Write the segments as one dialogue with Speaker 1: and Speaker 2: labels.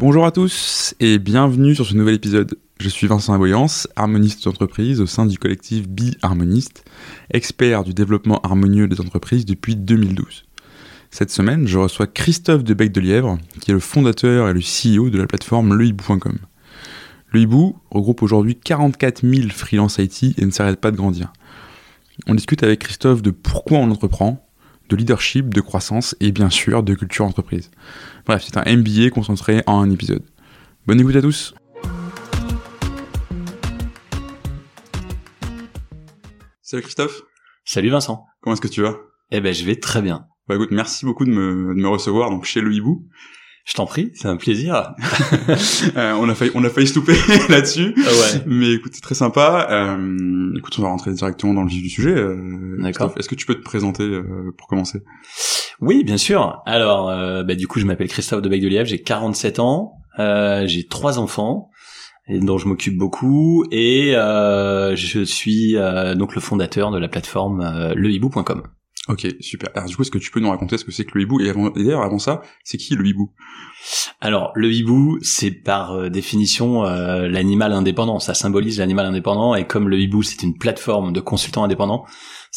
Speaker 1: Bonjour à tous et bienvenue sur ce nouvel épisode. Je suis Vincent Aboyance, harmoniste d'entreprise au sein du collectif Bi Harmoniste, expert du développement harmonieux des entreprises depuis 2012. Cette semaine, je reçois Christophe de Bec de qui est le fondateur et le CEO de la plateforme lehibou.com. Le Hibou regroupe aujourd'hui 44 000 freelance IT et ne s'arrête pas de grandir. On discute avec Christophe de pourquoi on entreprend, de leadership, de croissance et bien sûr de culture entreprise. Bref, c'est un MBA concentré en un épisode. Bonne écoute à tous Salut Christophe
Speaker 2: Salut Vincent.
Speaker 1: Comment est-ce que tu vas?
Speaker 2: Eh ben je vais très bien.
Speaker 1: Bah écoute, merci beaucoup de me, de me recevoir donc chez le Hibou.
Speaker 2: Je t'en prie, c'est un plaisir.
Speaker 1: euh, on a failli, on a failli se louper là-dessus.
Speaker 2: Ah ouais.
Speaker 1: Mais écoute, c'est très sympa. Euh, écoute, on va rentrer directement dans le vif du sujet. Euh,
Speaker 2: D'accord.
Speaker 1: Est-ce que tu peux te présenter euh, pour commencer?
Speaker 2: Oui, bien sûr. Alors, euh, bah, du coup, je m'appelle Christophe de Bec de Lièvre, j'ai 47 ans, euh, j'ai trois enfants et dont je m'occupe beaucoup et euh, je suis euh, donc le fondateur de la plateforme lehibou.com.
Speaker 1: Ok, super. Alors du coup, est-ce que tu peux nous raconter ce que c'est que le hibou? Et, d'ailleurs, avant ça, c'est qui le hibou?
Speaker 2: Alors, le hibou, c'est par euh, définition euh, l'animal indépendant. Ça symbolise l'animal indépendant. Et comme le hibou, c'est une plateforme de consultants indépendants,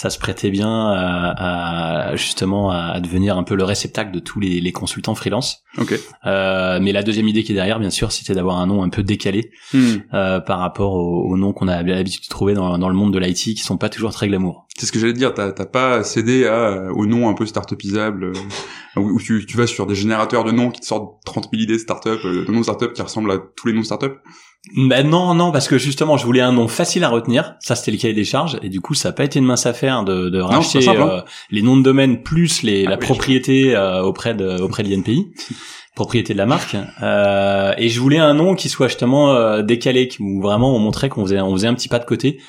Speaker 2: ça se prêtait bien à, à, justement à devenir un peu le réceptacle de tous les, les consultants freelance.
Speaker 1: Ok.
Speaker 2: Euh, mais la deuxième idée qui est derrière, bien sûr, c'était d'avoir un nom un peu décalé
Speaker 1: Hmm.
Speaker 2: euh, par rapport aux, aux noms qu'on a l'habitude de trouver dans, dans le monde de l'IT, qui sont pas toujours très glamour.
Speaker 1: C'est ce que j'allais te dire. T'as pas cédé à, euh, au nom un peu start-upisable, euh, où, où tu, tu vas sur des générateurs de noms qui te sortent 30 000 idées de start-up, euh, de noms start-up qui ressemblent à tous les noms start-up.
Speaker 2: Ben non, non, parce que justement, je voulais un nom facile à retenir. Ça, c'était le cahier des charges, et du coup, ça n'a pas été une mince affaire de, de racheter
Speaker 1: hein.
Speaker 2: euh, les noms de domaine plus les,
Speaker 1: Ah
Speaker 2: la
Speaker 1: oui,
Speaker 2: propriété euh, auprès de auprès de l'INPI, propriété de la marque. Euh, et je voulais un nom qui soit justement euh, décalé, qui- où vraiment on montrait qu'on faisait on faisait un petit pas de côté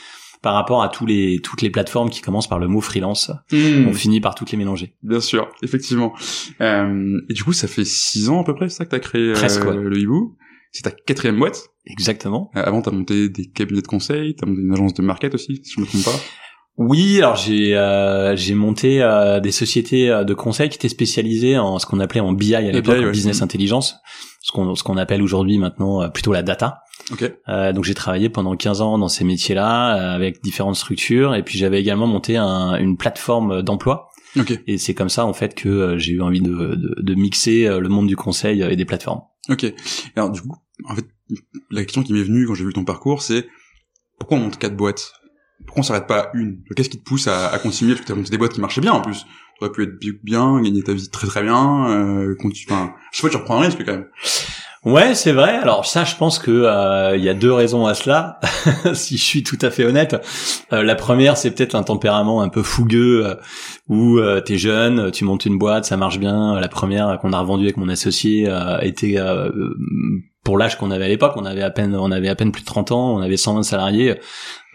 Speaker 2: par rapport à tous les toutes les plateformes qui commencent par le mot freelance.
Speaker 1: Hmm.
Speaker 2: On finit par toutes les mélanger.
Speaker 1: Bien sûr, effectivement. Euh, et du coup, ça fait six ans à peu près, ça que t'as créé euh,
Speaker 2: Presque, ouais.
Speaker 1: le hibou? C'est ta quatrième boîte.
Speaker 2: Exactement.
Speaker 1: Euh, avant, t'as monté des cabinets de conseil, t'as monté une agence de market aussi, si je me trompe pas.
Speaker 2: Oui, alors j'ai euh, j'ai monté euh, des sociétés euh, de conseil qui étaient spécialisées en ce qu'on appelait en BI à l'époque,
Speaker 1: ouais.
Speaker 2: business
Speaker 1: Mhm.
Speaker 2: intelligence, ce qu'on ce qu'on appelle aujourd'hui maintenant euh, plutôt la data.
Speaker 1: Ok.
Speaker 2: Euh, donc j'ai travaillé pendant 15 ans dans ces métiers-là euh, avec différentes structures et puis j'avais également monté un- une plateforme d'emploi
Speaker 1: Ok.
Speaker 2: et c'est comme ça en fait que j'ai eu envie de, de, de mixer le monde du conseil et des plateformes.
Speaker 1: Ok. Alors du coup, en fait, la question qui m'est venue quand j'ai vu ton parcours, c'est pourquoi on monte quatre boîtes? Pourquoi on s'arrête pas à une? Qu'est-ce qui te pousse à, à continuer? Parce que t'as monté des boîtes qui marchaient bien en plus. Tu aurais pu être bi- bien, gagner ta vie très très bien. Euh, continue- enfin, sais pas, tu reprends un risque quand même.
Speaker 2: Ouais, c'est vrai. Alors ça, je pense que euh, il y a deux raisons à cela. si je suis tout à fait honnête, Euh, la première, c'est peut-être un tempérament un peu fougueux euh, où euh, t'es jeune, tu montes une boîte, ça marche bien. La première qu'on a revendue avec mon associé euh, était euh, pour l'âge qu'on avait à l'époque. On avait à peine, on avait à peine plus de 30 ans, on avait 120 salariés.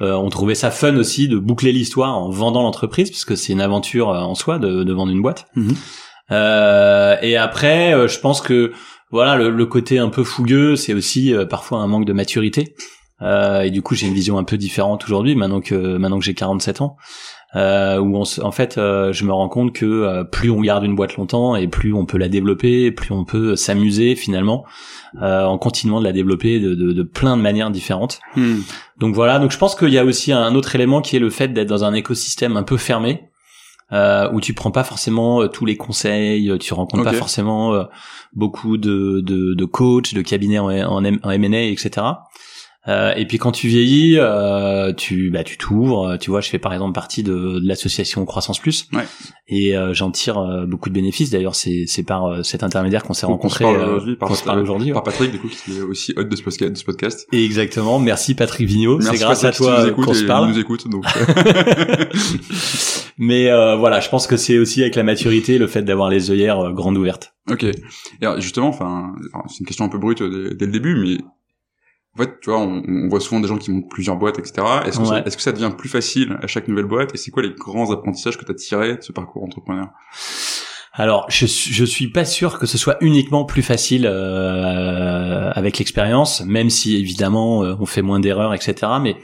Speaker 2: Euh, on trouvait ça fun aussi de boucler l'histoire en vendant l'entreprise parce que c'est une aventure en soi de, de vendre une boîte.
Speaker 1: Mhm.
Speaker 2: Euh, et après, euh, je pense que voilà, le, le côté un peu fougueux, c'est aussi euh, parfois un manque de maturité. Euh, et du coup, j'ai une vision un peu différente aujourd'hui, maintenant que maintenant que j'ai 47 ans, euh, où on en fait, euh, je me rends compte que euh, plus on garde une boîte longtemps et plus on peut la développer, plus on peut s'amuser finalement euh, en continuant de la développer de, de, de plein de manières différentes.
Speaker 1: Hmm.
Speaker 2: Donc voilà, donc je pense qu'il y a aussi un autre élément qui est le fait d'être dans un écosystème un peu fermé, euh, où tu prends pas forcément euh, tous les conseils, euh, tu rencontres pas forcément euh, beaucoup de, de, de coachs, de cabinets en, en M&A, etc. Euh, et puis quand tu vieillis, euh, tu bah tu t'ouvres. Tu vois, je fais par exemple partie de, de l'association Croissance Plus,
Speaker 1: Ouais.
Speaker 2: et euh, j'en tire euh, beaucoup de bénéfices. D'ailleurs, c'est c'est par euh, cet intermédiaire qu'on s'est
Speaker 1: se parle
Speaker 2: euh,
Speaker 1: aujourd'hui par,
Speaker 2: aujourd'hui.
Speaker 1: Patrick, du coup, qui est aussi hôte de ce podcast. De ce podcast.
Speaker 2: Exactement. Merci Patrick Vigneault. C'est grâce à
Speaker 1: Patrick,
Speaker 2: toi euh, qu'on
Speaker 1: et
Speaker 2: se parle.
Speaker 1: nous écoute, donc. euh,
Speaker 2: Mais euh, voilà, je pense que c'est aussi avec la maturité, le fait d'avoir les œillères euh, grandes ouvertes.
Speaker 1: Ok. Et alors, justement, enfin, c'est une question un peu brute dès, dès le début, mais en fait, tu vois, on, on voit souvent des gens qui montent plusieurs boîtes, etc. Est-ce que, ça-
Speaker 2: Ouais.
Speaker 1: est-ce que ça devient plus facile à chaque nouvelle boîte? Et c'est quoi les grands apprentissages que tu as tirés de ce parcours entrepreneur?
Speaker 2: Alors, je, suis- je suis pas sûr que ce soit uniquement plus facile euh, avec l'expérience, même si évidemment euh, on fait moins d'erreurs, etc. Mais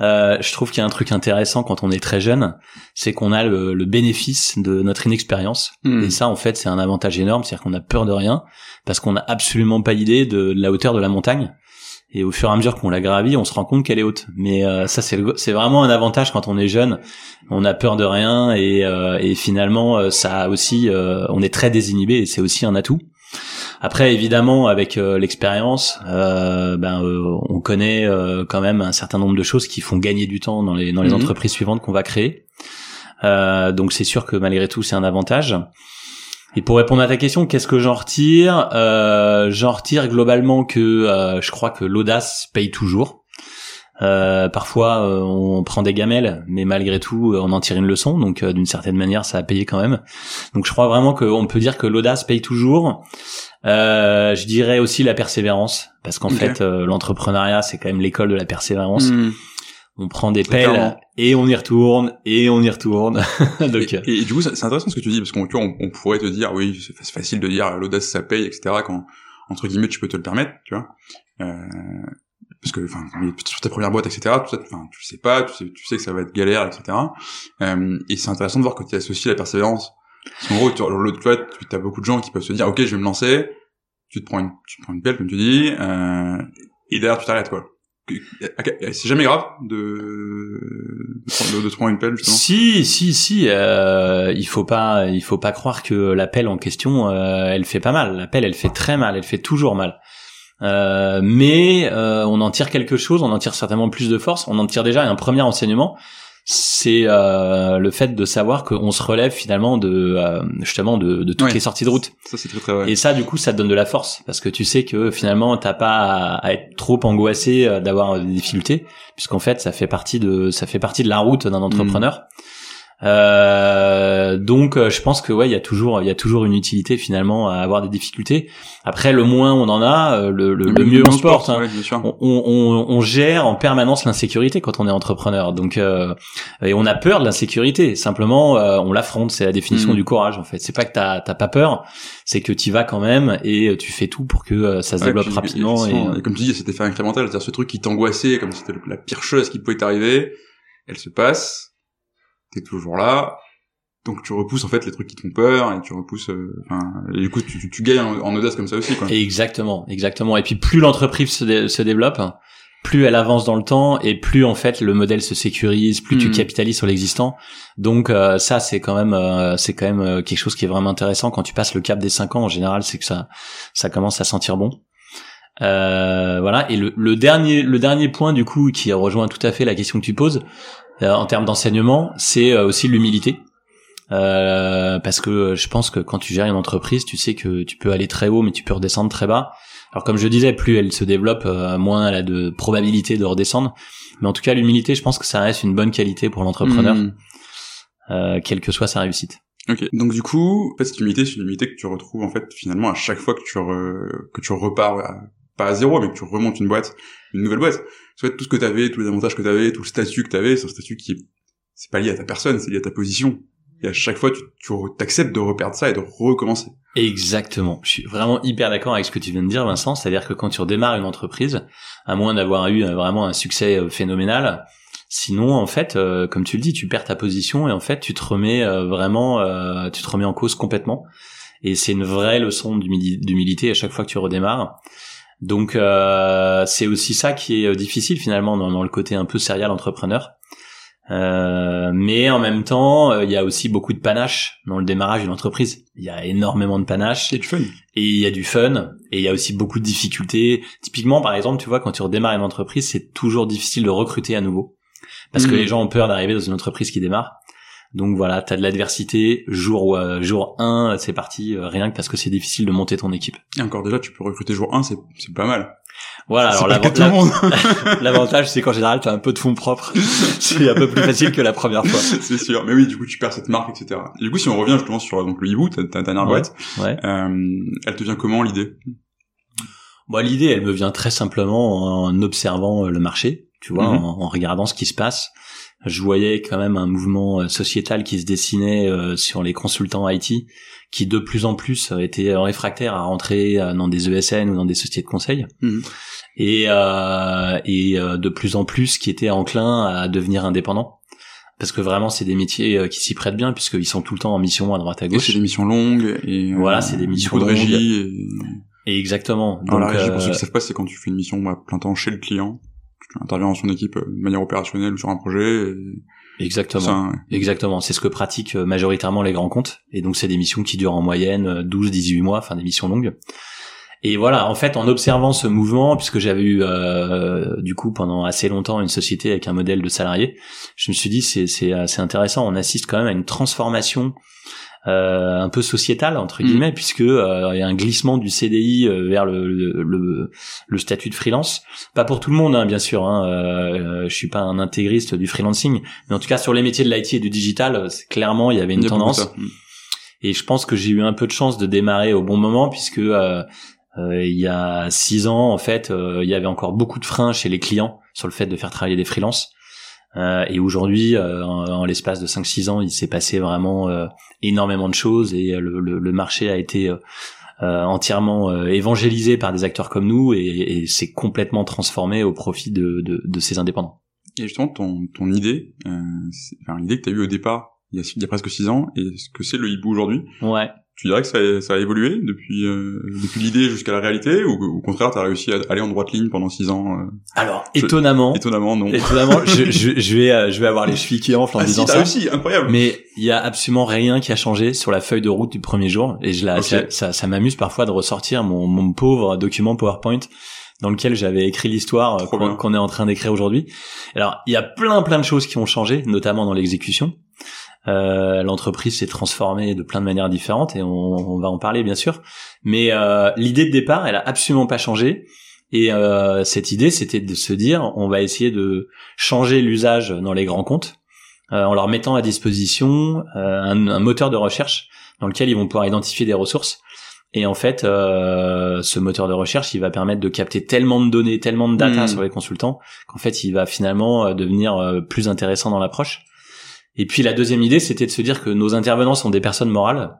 Speaker 2: euh, je trouve qu'il y a un truc intéressant quand on est très jeune, c'est qu'on a le, le, bénéfice de notre inexpérience.
Speaker 1: Hmm.
Speaker 2: Et ça, en fait, c'est un avantage énorme, c'est-à-dire qu'on a peur de rien, parce qu'on n'a absolument pas idée de la hauteur de la montagne. Et au fur et à mesure qu'on la gravit, on se rend compte qu'elle est haute. Mais euh, ça, c'est c'est vraiment un avantage quand on est jeune. On a peur de rien et, euh, et finalement, euh, ça aussi, euh, on est très désinhibé et c'est aussi un atout. Après, évidemment, avec euh, l'expérience, euh, ben, euh, on connaît quand même un certain nombre de choses qui font gagner du temps dans les dans les
Speaker 1: Mhm.
Speaker 2: entreprises suivantes qu'on va créer. Euh, donc c'est sûr que malgré tout, c'est un avantage. Et pour répondre à ta question, qu'est-ce que j'en retire? Euh, J'en retire globalement que euh, je crois que l'audace paye toujours. Euh, parfois, euh, on prend des gamelles, mais malgré tout, on en tire une leçon. Donc, d'une certaine manière, ça a payé quand même. Donc, je crois vraiment qu'on peut dire que l'audace paye toujours. Euh, je dirais aussi la persévérance, parce qu'en fait, euh, l'entrepreneuriat, c'est quand même l'école de la persévérance.
Speaker 1: Hmm.
Speaker 2: On prend des pelles
Speaker 1: clairement.
Speaker 2: et on y retourne et on y retourne. Donc,
Speaker 1: Et, et du coup, c'est intéressant ce que tu dis, parce qu'on on, on pourrait te dire, oui, c'est fa- c'est facile de dire l'audace ça paye, etc. Quand entre guillemets tu peux te le permettre, tu vois. Euh, parce que, enfin, sur ta première boîte, etc. Tout ça, enfin, tu sais pas, tu sais, tu sais que ça va être galère, etc. Euh, et c'est intéressant de voir que tu associes la persévérance. Parce qu'en gros, tu, l'autre, tu vois, tu as beaucoup de gens qui peuvent se dire, ok, je vais me lancer. Tu te prends une, tu te prends une pelle, comme tu dis, euh, et derrière tu t'arrêtes, quoi. Que- C'est jamais grave de, de, de, prendre une pelle, justement.
Speaker 2: Si, si, si. Euh, il faut pas, il faut pas croire que la pelle en question, euh, elle fait pas mal. La pelle, elle fait très mal. Elle fait toujours mal. Euh, mais euh, on en tire quelque chose. On en tire certainement plus de force. On en tire déjà un premier enseignement. C'est euh, le fait de savoir qu'on se relève finalement de euh, justement de, de toutes
Speaker 1: Ouais.
Speaker 2: les sorties de route.
Speaker 1: Ça, c'est très très vrai.
Speaker 2: Et ça, du coup, ça te donne de la force parce que tu sais que finalement, t'as pas à, à être trop angoissé euh, d'avoir des difficultés, puisqu'en fait, ça fait partie de ça fait partie de la route d'un entrepreneur. Euh, donc, euh, je pense que ouais, il y a toujours il y a toujours une utilité finalement à avoir des difficultés. Après, le moins on en a, euh, le, le, le mieux on se porte. hein.
Speaker 1: ouais.
Speaker 2: On, on, on gère en permanence l'insécurité quand on est entrepreneur. Donc, euh, et on a peur de l'insécurité. Simplement, euh, on l'affronte. C'est la définition
Speaker 1: Mhm.
Speaker 2: du courage. En fait, c'est pas que t'as t'as pas peur, c'est que tu vas quand même et tu fais tout pour que ça se
Speaker 1: Ouais,
Speaker 2: développe
Speaker 1: puis,
Speaker 2: rapidement. Et,
Speaker 1: effectivement, et comme tu dis, cet effet incrémental, c'est-à-dire ce truc qui t'angoissait, comme si c'était la pire chose qui pouvait t'arriver, elle se passe, t'es toujours là, donc tu repousses en fait les trucs qui te font peur, et tu repousses, euh, enfin, et du coup tu, tu, tu gagnes en, en audace comme ça aussi, quoi.
Speaker 2: Exactement, exactement. Et puis plus l'entreprise se, dé- se développe, plus elle avance dans le temps et plus en fait le modèle se sécurise, plus tu
Speaker 1: Mhm.
Speaker 2: capitalises sur l'existant. Donc euh, ça c'est quand même euh, c'est quand même euh, quelque chose qui est vraiment intéressant quand tu passes le cap des cinq ans en général, c'est que ça ça commence à sentir bon. Euh, voilà. Et le, le dernier le dernier point du coup qui rejoint tout à fait la question que tu poses en termes d'enseignement, c'est euh, aussi l'humilité. Euh, parce que je pense que quand tu gères une entreprise, tu sais que tu peux aller très haut, mais tu peux redescendre très bas. Alors comme je disais, plus elle se développe, euh, moins elle a de probabilité de redescendre. Mais en tout cas, l'humilité, je pense que ça reste une bonne qualité pour l'entrepreneur,
Speaker 1: Mhm.
Speaker 2: euh, quelle que soit sa réussite.
Speaker 1: Ok. Donc du coup, en fait, cette humilité, c'est une humilité que tu retrouves en fait finalement à chaque fois que tu re- que tu repars à- pas à zéro, mais que tu remontes une boîte, une nouvelle boîte. Parce que tout ce que t'avais, tous les avantages que t'avais, tout le statut que t'avais, c'est un statut qui est c'est pas lié à ta personne, c'est lié à ta position. Et à chaque fois, tu, tu t'acceptes de reperdre ça et de recommencer.
Speaker 2: Exactement. Je suis vraiment hyper d'accord avec ce que tu viens de dire, Vincent. C'est-à-dire que quand tu redémarres une entreprise, à moins d'avoir eu euh, vraiment un succès euh, phénoménal, sinon, en fait, euh, comme tu le dis, tu perds ta position et en fait, tu te remets euh, vraiment, euh, tu te remets en cause complètement. Et c'est une vraie leçon d'humili- d'humilité à chaque fois que tu redémarres. Donc, euh, c'est aussi ça qui est euh, difficile finalement dans, dans le côté un peu serial entrepreneur. Euh, mais en même temps, euh, il y a aussi beaucoup de panache dans le démarrage d'une entreprise. Il y a énormément de panache
Speaker 1: Et du fun.
Speaker 2: et il y a du fun et il y a aussi beaucoup de difficultés. Typiquement, par exemple, tu vois, quand tu redémarres une entreprise, c'est toujours difficile de recruter à nouveau parce que
Speaker 1: Mhm.
Speaker 2: les gens ont peur d'arriver dans une entreprise qui démarre. Donc voilà, t'as de l'adversité. Jour euh, jour 1, c'est parti, euh, rien que parce que c'est difficile de monter ton équipe.
Speaker 1: Et encore déjà, tu peux recruter jour 1, c'est c'est pas mal.
Speaker 2: Voilà, alors l'avantage, c'est qu'en général, t'as un peu de fonds propres. c'est un peu plus facile que la première fois.
Speaker 1: c'est sûr. Mais oui, du coup, tu perds cette marque, etc. Et du coup, si on revient justement sur donc le hibou, ta, dernière boîte,
Speaker 2: Ouais.
Speaker 1: euh, elle te vient comment l'idée?
Speaker 2: Moi, l'idée, elle me vient très simplement en observant euh, le marché, tu vois,
Speaker 1: Mhm.
Speaker 2: en, en regardant ce qui se passe. Je voyais quand même un mouvement euh, sociétal qui se dessinait euh, sur les consultants IT, qui de plus en plus euh, étaient réfractaires à rentrer euh, dans des ESN ou dans des sociétés de conseil.
Speaker 1: Mhm.
Speaker 2: et euh, et euh, de plus en plus qui étaient enclins à devenir indépendants parce que vraiment c'est des métiers euh, qui s'y prêtent bien puisqu'ils sont tout le temps en mission à droite à
Speaker 1: Et
Speaker 2: gauche
Speaker 1: c'est des missions longues et euh,
Speaker 2: Voilà, c'est des missions
Speaker 1: de
Speaker 2: longues.
Speaker 1: régie et...
Speaker 2: et exactement
Speaker 1: Alors, la
Speaker 2: donc
Speaker 1: régie, pour ceux
Speaker 2: euh,
Speaker 1: qui savent pas, c'est quand tu fais une mission à plein temps chez le client, tu interviens dans son équipe euh, de manière opérationnelle sur un projet. Et
Speaker 2: exactement
Speaker 1: ça, ouais.
Speaker 2: Exactement, c'est ce que pratiquent euh, majoritairement les grands comptes. Et donc c'est des missions qui durent en moyenne 12-18 mois, enfin des missions longues. Et voilà, en fait, en observant ce mouvement, puisque j'avais eu euh, du coup pendant assez longtemps une société avec un modèle de salarié, je me suis dit c'est c'est assez intéressant. On assiste quand même à une transformation euh, un peu sociétale entre
Speaker 1: Mm.
Speaker 2: guillemets, puisque euh, il y a un glissement du CDI euh, vers le, le, le, statut de freelance. Pas pour tout le monde, hein, bien sûr. Hein, euh, je suis pas un intégriste du freelancing, mais en tout cas sur les métiers de l'IT et du digital, euh, clairement il y avait une tendance.
Speaker 1: Mm.
Speaker 2: Et je pense que j'ai eu un peu de chance de démarrer au bon moment puisque euh, euh, il y a six ans, en fait, euh, il y avait encore beaucoup de freins chez les clients sur le fait de faire travailler des freelances. Euh, et aujourd'hui, euh, en, en l'espace de 5-6 ans, il s'est passé vraiment euh, énormément de choses et euh, le, le- le marché a été euh, euh, entièrement euh, évangélisé par des acteurs comme nous et, et s'est complètement transformé au profit de, de, de ces indépendants.
Speaker 1: Et justement, ton, ton idée, euh, enfin, l'idée que tu as eue au départ, il y, a, il y a presque six ans, et ce que c'est le hibou aujourd'hui,
Speaker 2: Ouais.
Speaker 1: Tu dirais que ça a, ça a évolué depuis, euh, depuis l'idée jusqu'à la réalité, ou au contraire, tu as réussi à aller en droite ligne pendant six ans euh,
Speaker 2: Alors,
Speaker 1: Je-
Speaker 2: étonnamment,
Speaker 1: Étonnamment, non.
Speaker 2: étonnamment, je, je, je vais, euh, je vais avoir les chevilles qui enflent en
Speaker 1: Ah si,
Speaker 2: disant
Speaker 1: t'as
Speaker 2: ça.
Speaker 1: réussi, incroyable
Speaker 2: Mais il y a absolument rien qui a changé sur la feuille de route du premier jour et je la, ça, ça, ça m'amuse parfois de ressortir mon, mon pauvre document PowerPoint dans lequel j'avais écrit l'histoire euh, qu'on est en train d'écrire aujourd'hui. Alors il y a plein plein de choses qui ont changé, notamment dans l'exécution. Euh, L'entreprise s'est transformée de plein de manières différentes et on, on va en parler bien sûr. Mais euh, l'idée de départ, elle a absolument pas changé. Et euh, cette idée, c'était de se dire, on va essayer de changer l'usage dans les grands comptes euh, en leur mettant à disposition euh, un, un moteur de recherche dans lequel ils vont pouvoir identifier des ressources. Et en fait, euh, ce moteur de recherche, il va permettre de capter tellement de données, tellement de data
Speaker 1: Mhm.
Speaker 2: sur les consultants, qu'en fait, il va finalement devenir plus intéressant dans l'approche. Et puis la deuxième idée, c'était de se dire que nos intervenants sont des personnes morales,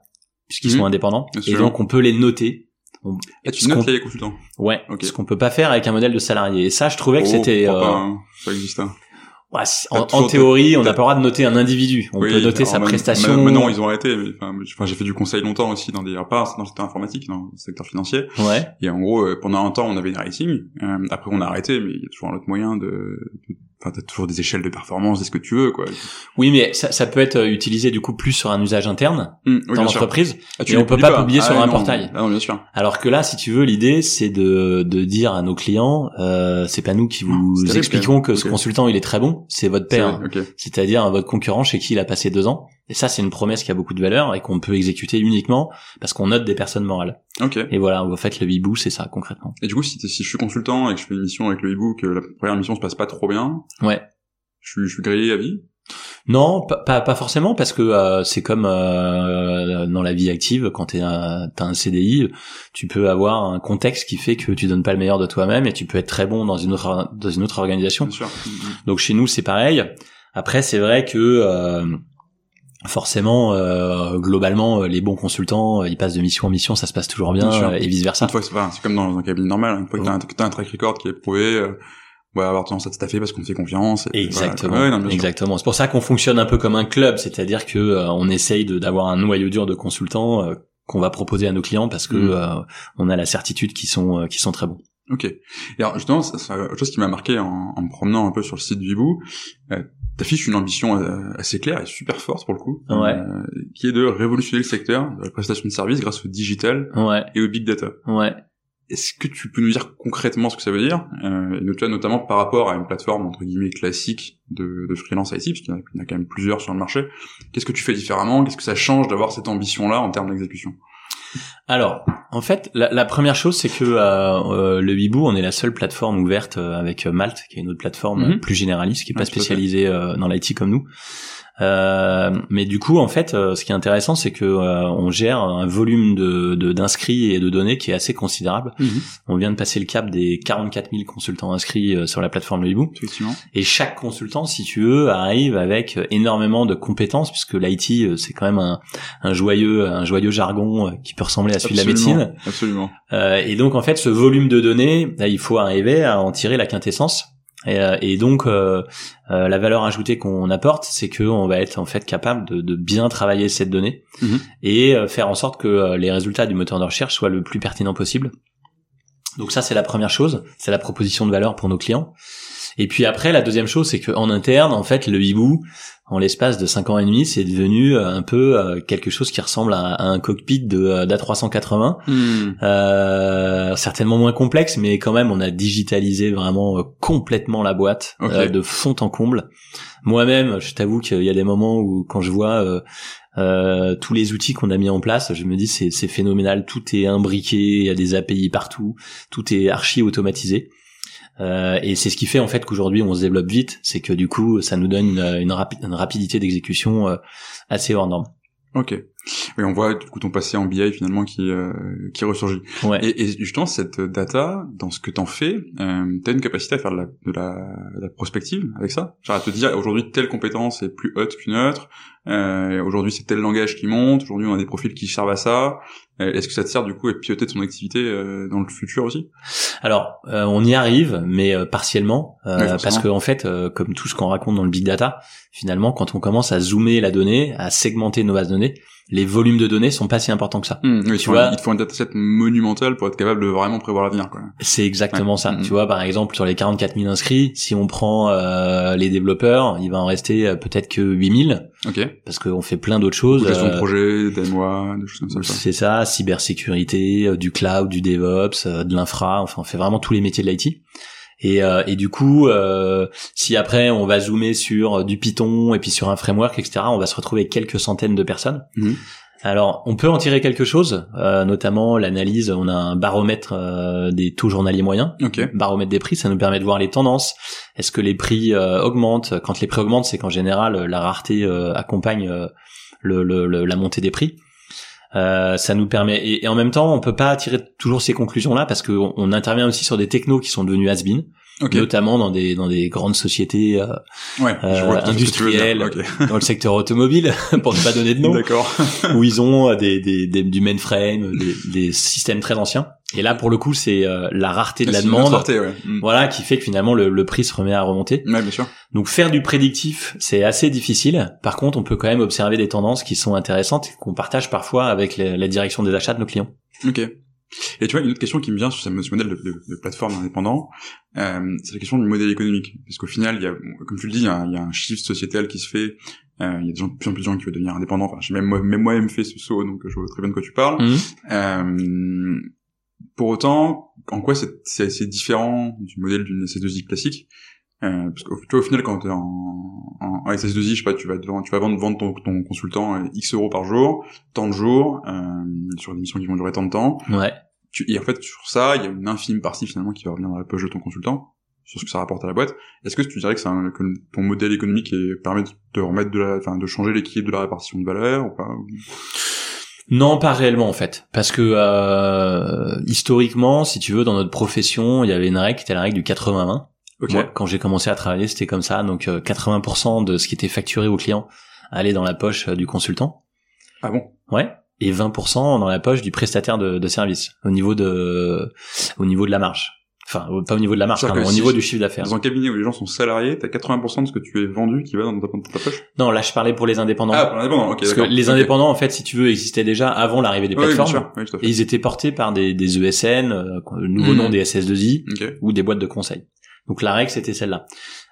Speaker 2: puisqu'ils
Speaker 1: Mhm.
Speaker 2: sont indépendants,
Speaker 1: Bien
Speaker 2: et
Speaker 1: sûr.
Speaker 2: donc on peut les noter. On-
Speaker 1: Ah, tu
Speaker 2: ce
Speaker 1: notes les consultants
Speaker 2: Ouais,
Speaker 1: Ok.
Speaker 2: ce qu'on peut pas faire avec un modèle de salarié. Et ça, je trouvais que
Speaker 1: Oh,
Speaker 2: c'était... euh,
Speaker 1: pas, hein, ça existe. hein.
Speaker 2: ouais, en, théorie, on n'a pas le droit de noter un individu. On
Speaker 1: Oui,
Speaker 2: peut noter sa
Speaker 1: même-
Speaker 2: prestation.
Speaker 1: Maintenant, ils ont arrêté. Mais, enfin, j'ai fait du conseil longtemps aussi dans des, pas dans le secteur informatique, dans le secteur financier.
Speaker 2: Ouais.
Speaker 1: Et en gros, euh, pendant un temps, on avait des ratings. Euh, après, on a arrêté, mais il y a toujours un autre moyen de. de- Enfin, t'as toujours des échelles de performance, dis ce que tu veux, quoi.
Speaker 2: Oui, mais ça, ça peut être euh, utilisé du coup plus sur un usage interne
Speaker 1: oui,
Speaker 2: dans l'entreprise.
Speaker 1: Ah,
Speaker 2: et on
Speaker 1: les
Speaker 2: peut
Speaker 1: publies
Speaker 2: pas publier sur
Speaker 1: Ah,
Speaker 2: un
Speaker 1: non.
Speaker 2: portail.
Speaker 1: Ah non, bien sûr.
Speaker 2: Alors que là, si tu veux, l'idée c'est de, de dire à nos clients, euh, c'est pas nous qui vous
Speaker 1: c'est
Speaker 2: expliquons que ce consultant il est très bon, c'est votre père,
Speaker 1: C'est-
Speaker 2: c'est-à-dire votre concurrent chez qui il a passé deux ans. Et ça, c'est une promesse qui a beaucoup de valeur et qu'on peut exécuter uniquement parce qu'on note des personnes morales.
Speaker 1: Ok.
Speaker 2: Et voilà, en fait, le hibou, c'est ça concrètement.
Speaker 1: Et du coup, si, t'es- si je suis consultant et que je fais une mission avec le e-book, la première mission se passe pas trop bien,
Speaker 2: Ouais.
Speaker 1: je suis, je suis grillé à vie?
Speaker 2: Non, pas, pas, pas forcément, parce que euh, c'est comme euh, dans la vie active, quand tu as un CDI, tu peux avoir un contexte qui fait que tu donnes pas le meilleur de toi-même et tu peux être très bon dans une autre dans une autre organisation.
Speaker 1: Bien sûr.
Speaker 2: Donc chez nous, c'est pareil. Après, c'est vrai que euh, forcément, euh, globalement, euh, les bons consultants, euh, ils passent de mission en mission, ça se passe toujours bien, et vice versa.
Speaker 1: Une fois que c'est enfin, comme dans un cabinet normal, une fois que t'as un, t'as un track record qui est prouvé, euh, ouais, avoir tendance à te staffer parce qu'on te fait confiance. et
Speaker 2: Exactement,
Speaker 1: voilà. Ouais, non, bien sûr.
Speaker 2: exactement. C'est pour ça qu'on fonctionne un peu comme un club, c'est-à-dire que euh, on essaye de d'avoir un noyau dur de consultants euh, qu'on va proposer à nos clients parce que
Speaker 1: Mm.
Speaker 2: euh, on a la certitude qu'ils sont euh, qu'ils sont très bons.
Speaker 1: Ok. Et alors justement, c'est autre chose qui m'a marqué en, en me promenant un peu sur le site du Hibou. Euh, T'affiches une ambition euh, assez claire et super forte pour le coup,
Speaker 2: Ouais.
Speaker 1: euh, qui est de révolutionner le secteur de la prestation de services grâce au digital
Speaker 2: Ouais,
Speaker 1: et au big data.
Speaker 2: ouais.
Speaker 1: Est-ce que tu peux nous dire concrètement ce que ça veut dire, euh, notamment- par rapport à une plateforme entre guillemets classique de, de freelance IT, parce qu'il y en a quand même plusieurs sur le marché. Qu'est-ce que tu fais différemment? Qu'est-ce que ça change d'avoir cette ambition-là en termes d'exécution?
Speaker 2: Alors, en fait, la, la première chose, c'est que euh, euh, le Hibou, on est la seule plateforme ouverte euh, avec euh, Malte, qui est une autre plateforme
Speaker 1: Mhm.
Speaker 2: plus généraliste, qui est pas
Speaker 1: fait.
Speaker 2: spécialisée euh, dans l'IT comme nous, mais du coup, en fait, euh, ce qui est intéressant, c'est que euh, on gère un volume de d'inscrits et de données qui est assez considérable.
Speaker 1: Mhm.
Speaker 2: On vient de passer le cap des 44 000 consultants inscrits euh, sur la plateforme Hibou.
Speaker 1: Effectivement.
Speaker 2: Et chaque consultant, si tu veux, arrive avec énormément de compétences, puisque l'IT, euh, c'est quand même un, un joyeux, un joyeux jargon euh, qui peut ressembler à celui de la médecine.
Speaker 1: Absolument.
Speaker 2: Euh, et donc, en fait, ce volume de données, là, il faut arriver à en tirer la quintessence. Et, euh, et donc, euh, euh, la valeur ajoutée qu'on apporte, c'est que on va être en fait capable de, de bien travailler cette donnée
Speaker 1: Mhm.
Speaker 2: et euh, faire en sorte que les résultats du moteur de recherche soient le plus pertinents possible. Donc ça, c'est la première chose, c'est la proposition de valeur pour nos clients. Et puis après, la deuxième chose, c'est qu'en interne, en fait, le hibou, en l'espace de cinq ans et demi, c'est devenu euh, un peu euh, quelque chose qui ressemble à, à un cockpit de euh, d'A380,
Speaker 1: Mhm.
Speaker 2: euh, certainement moins complexe, mais quand même, on a digitalisé vraiment euh, complètement la boîte de fond en comble. Moi-même, je t'avoue qu'il y a des moments où, quand je vois euh, tous les outils qu'on a mis en place, je me dis c'est c'est phénoménal, tout est imbriqué, il y a des API partout, tout est archi automatisé. Euh, et c'est ce qui fait en fait qu'aujourd'hui on se développe vite, c'est que du coup ça nous donne une, une, rapi- une rapidité d'exécution euh, assez hors norme.
Speaker 1: Ok. Oui, on voit du coup ton passé en BI finalement qui euh, qui ressurgit.
Speaker 2: Ouais.
Speaker 1: Et, et justement, cette data, dans ce que t'en fais, euh, t'as une capacité à faire de la, de la, de la prospective avec ça? Genre à te dire, aujourd'hui, telle compétence est plus haute qu'une autre, euh, aujourd'hui, c'est tel langage qui monte, aujourd'hui, on a des profils qui servent à ça. Euh, Est-ce que ça te sert du coup à piloter ton activité euh, dans le futur aussi?
Speaker 2: Alors, euh, on y arrive, mais euh, partiellement, euh,
Speaker 1: Ouais,
Speaker 2: parce que en fait, euh, comme tout ce qu'on raconte dans le big data, finalement, quand on commence à zoomer la donnée, à segmenter nos bases de données, les volumes de données sont pas si importants que ça.
Speaker 1: Hmm, oui,
Speaker 2: Tu vois-
Speaker 1: il te faut un dataset monumental pour être capable de vraiment prévoir l'avenir.
Speaker 2: C'est exactement
Speaker 1: Ouais.
Speaker 2: ça.
Speaker 1: Mhm.
Speaker 2: Tu vois, par exemple, sur les 44 000 inscrits, si on prend euh, les développeurs, il va en rester euh, peut-être que 8 000,
Speaker 1: Ok.
Speaker 2: parce qu'on fait plein d'autres choses.
Speaker 1: Gestion de
Speaker 2: euh,
Speaker 1: projet, DMOA, des choses comme ça.
Speaker 2: C'est ça, cybersécurité, euh, du cloud, du DevOps, de l'infra, enfin on fait vraiment tous les métiers de l'IT. Et, euh, et du coup, euh, si après on va zoomer sur euh, du Python et puis sur un framework, etc., on va se retrouver avec quelques centaines de personnes.
Speaker 1: Mhm.
Speaker 2: Alors, on peut en tirer quelque chose, euh, notamment l'analyse. On a un baromètre euh, des taux journaliers moyens,
Speaker 1: Ok.
Speaker 2: baromètre des prix. Ça nous permet de voir les tendances. Est-ce que les prix euh, augmentent? Quand les prix augmentent, c'est qu'en général la rareté euh, accompagne le, le- le- la montée des prix. Euh, ça nous permet et, et en même temps on peut pas tirer toujours ces conclusions là parce qu'on on intervient aussi sur des technos qui sont devenus has-been
Speaker 1: Ok.
Speaker 2: notamment dans des dans des grandes sociétés euh,
Speaker 1: Ouais.
Speaker 2: euh, industrielles. Dans le secteur automobile pour ne pas donner de nom
Speaker 1: D'accord.
Speaker 2: où ils ont euh, des, des, des- du mainframe des, des systèmes très anciens et là pour le coup c'est euh, la rareté de la
Speaker 1: C'est une
Speaker 2: demande
Speaker 1: rareté, ouais. Hmm.
Speaker 2: voilà qui fait que finalement le, le prix se remet à remonter
Speaker 1: Ouais, bien sûr.
Speaker 2: donc faire du prédictif, c'est assez difficile. Par contre, on peut quand même observer des tendances qui sont intéressantes qu'on partage parfois avec la, la direction des achats de nos clients.
Speaker 1: Ok. Et tu vois, une autre question qui me vient sur ce modèle de, de- de plateforme indépendant, euh, c'est la question du modèle économique. Parce qu'au final, il y a, comme tu le dis, il y a, il y a un shift sociétal qui se fait. Euh, il y a de, gens, de plus en plus de gens qui veulent devenir indépendants. Enfin, j'ai même moi, même moi-même fait ce saut, donc je vois très bien de quoi tu parles. Euh, pour autant, en quoi c'est c'est assez différent du modèle d'une SS2I classique? Euh, parce qu'au tu vois, au final, quand t'es en, en, en SS2I, je sais pas, tu vas, devant, tu vas vendre, vendre ton, ton consultant euh, X euros par jour, tant de jours, euh, sur des missions qui vont durer tant de temps.
Speaker 2: Ouais.
Speaker 1: Tu, et en fait, sur ça, il y a une infime partie finalement qui va revenir dans la poche de ton consultant, sur ce que ça rapporte à la boîte. Est-ce que tu dirais que, c'est un, que ton modèle économique est, permet de remettre de la, enfin, de changer l'équilibre de la répartition de valeur ou pas
Speaker 2: Non, pas réellement en fait, parce que euh, historiquement, si tu veux, dans notre profession, il y avait une règle qui était la règle du 80-20.
Speaker 1: Ok.
Speaker 2: Moi, quand j'ai commencé à travailler, c'était comme ça. Donc euh, 80% de ce qui était facturé au client allait dans la poche euh, du consultant.
Speaker 1: Ah bon?
Speaker 2: Ouais. Et 20% dans la poche du prestataire de, de service au niveau de au niveau de la marge. Enfin, pas au niveau de la marge, pardon, au
Speaker 1: si
Speaker 2: niveau du chiffre d'affaires.
Speaker 1: Dans un cabinet où les gens sont salariés, t'as 80% de ce que tu es vendu qui va dans ta, dans ta poche?
Speaker 2: Non, là je parlais pour les indépendants.
Speaker 1: Ah, pour l'indépendant, ok.
Speaker 2: Parce que les indépendants, en fait, si tu veux, existaient déjà avant l'arrivée des
Speaker 1: Oui, bien
Speaker 2: plateformes.
Speaker 1: sûr, oui, tout à fait.
Speaker 2: et ils étaient portés par des, des ESN, euh, le nouveau
Speaker 1: Mhm.
Speaker 2: nom des SS2I,
Speaker 1: Ok.
Speaker 2: ou des boîtes de conseil. Donc la règle, c'était celle-là.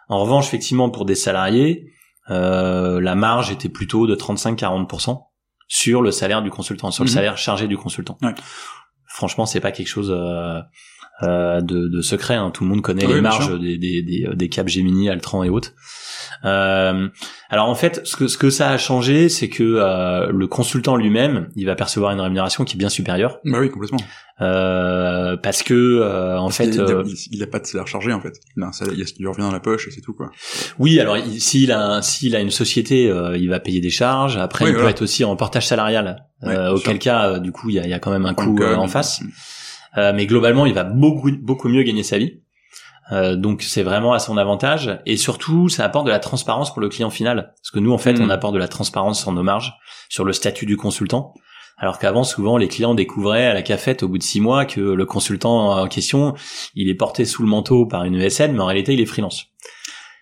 Speaker 2: En revanche, effectivement, pour des salariés, euh, la marge était plutôt de 35-40% sur le salaire du consultant, sur
Speaker 1: Mhm.
Speaker 2: le salaire chargé du consultant.
Speaker 1: Ouais.
Speaker 2: Franchement, c'est pas quelque chose euh, euh, de, de secret. hein. Tout le monde connaît
Speaker 1: Oui,
Speaker 2: les marges des, des, des, des Cap Gemini, Altran et autres. Euh, alors en fait, ce que ce que ça a changé, c'est que euh, le consultant lui-même, il va percevoir une rémunération qui est bien supérieure.
Speaker 1: Bah oui, complètement.
Speaker 2: Euh, parce que euh, en fait,
Speaker 1: il,
Speaker 2: euh,
Speaker 1: il, il a pas de salaire chargé en fait. Il a un salaire, il y a ce qui lui revient dans la poche et c'est tout quoi.
Speaker 2: oui. Alors il- s'il a s'il a une société, euh, il va payer des charges. Après,
Speaker 1: Oui,
Speaker 2: il
Speaker 1: voilà.
Speaker 2: peut être aussi en portage salarial.
Speaker 1: Ouais,
Speaker 2: euh, auquel
Speaker 1: sûr.
Speaker 2: cas, du coup, il y a, y a quand même un coût en face. Euh, mais globalement, il va beaucoup beaucoup mieux gagner sa vie. Euh, donc c'est vraiment à son avantage et surtout ça apporte de la transparence pour le client final parce que nous en fait
Speaker 1: Mm.
Speaker 2: on apporte de la transparence sur nos marges, sur le statut du consultant. Alors qu'avant souvent les clients découvraient à la cafette au bout de six mois que le consultant en question il est porté sous le manteau par une ESN mais en réalité il est freelance.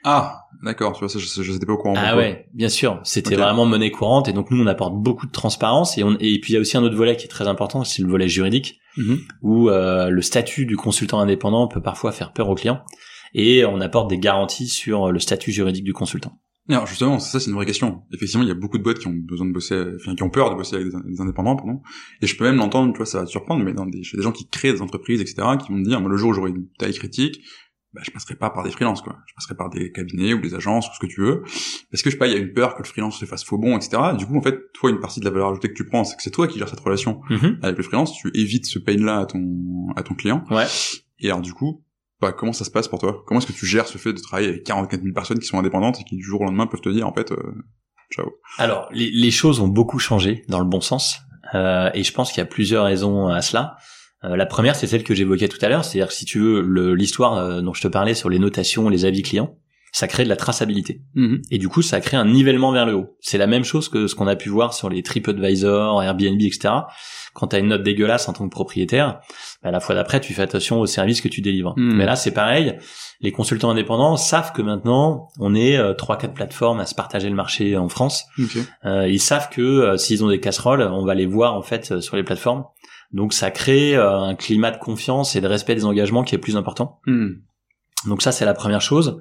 Speaker 1: Ah, d'accord. Tu vois, ça, je, je, n'étais pas au courant.
Speaker 2: Ah ouais, bien sûr. C'était vraiment monnaie courante et donc nous on apporte beaucoup de transparence et, on, et puis il y a aussi un autre volet qui est très important, c'est le volet juridique
Speaker 1: Mhm.
Speaker 2: où euh, le statut du consultant indépendant peut parfois faire peur aux clients et on apporte des garanties sur le statut juridique du consultant.
Speaker 1: Alors justement, ça c'est une vraie question. Effectivement, il y a beaucoup de boîtes qui ont besoin de bosser, enfin qui ont peur de bosser avec des, des indépendants, pardon. Et je peux même l'entendre, tu vois, ça va te surprendre, mais dans des, chez des gens qui créent des entreprises, etc., qui vont me dire, moi le jour où j'aurai une taille critique, bah, je passerai pas par des freelances, quoi. Je passerai par des cabinets ou des agences ou ce que tu veux, parce que je sais pas, il y a une peur que le freelance se fasse faux bon, etc. Du coup, en fait, toi, une partie de la valeur ajoutée que tu prends, c'est que c'est toi qui gères cette relation avec le freelance. Tu évites ce pain-là à ton à ton client.
Speaker 2: Ouais.
Speaker 1: Et alors du coup, bah, comment ça se passe pour toi? Comment est-ce que tu gères ce fait de travailler avec 44 000 personnes qui sont indépendantes et qui du jour au lendemain peuvent te dire en fait, euh, ciao.
Speaker 2: Alors les, les choses ont beaucoup changé dans le bon sens euh, et je pense qu'il y a plusieurs raisons à cela. Euh, la première, c'est celle que j'évoquais tout à l'heure, c'est-à-dire si tu veux l'histoire euh, dont je te parlais sur les notations, les avis clients, ça crée de la traçabilité. Et du coup, ça crée un nivellement vers le haut. C'est la même chose que ce qu'on a pu voir sur les TripAdvisor, Airbnb, etc. Quand tu as une note dégueulasse en tant que propriétaire, bah, la fois d'après, tu fais attention au service que tu délivres.
Speaker 1: Mhm.
Speaker 2: Mais là, c'est pareil. Les consultants indépendants savent que maintenant, on est euh, trois, quatre plateformes à se partager le marché en France.
Speaker 1: Ok.
Speaker 2: Euh, ils savent que euh, s'ils ont des casseroles, on va les voir en fait euh, sur les plateformes. Donc ça crée euh, un climat de confiance et de respect des engagements qui est plus important.
Speaker 1: Hmm.
Speaker 2: Donc ça, c'est la première chose.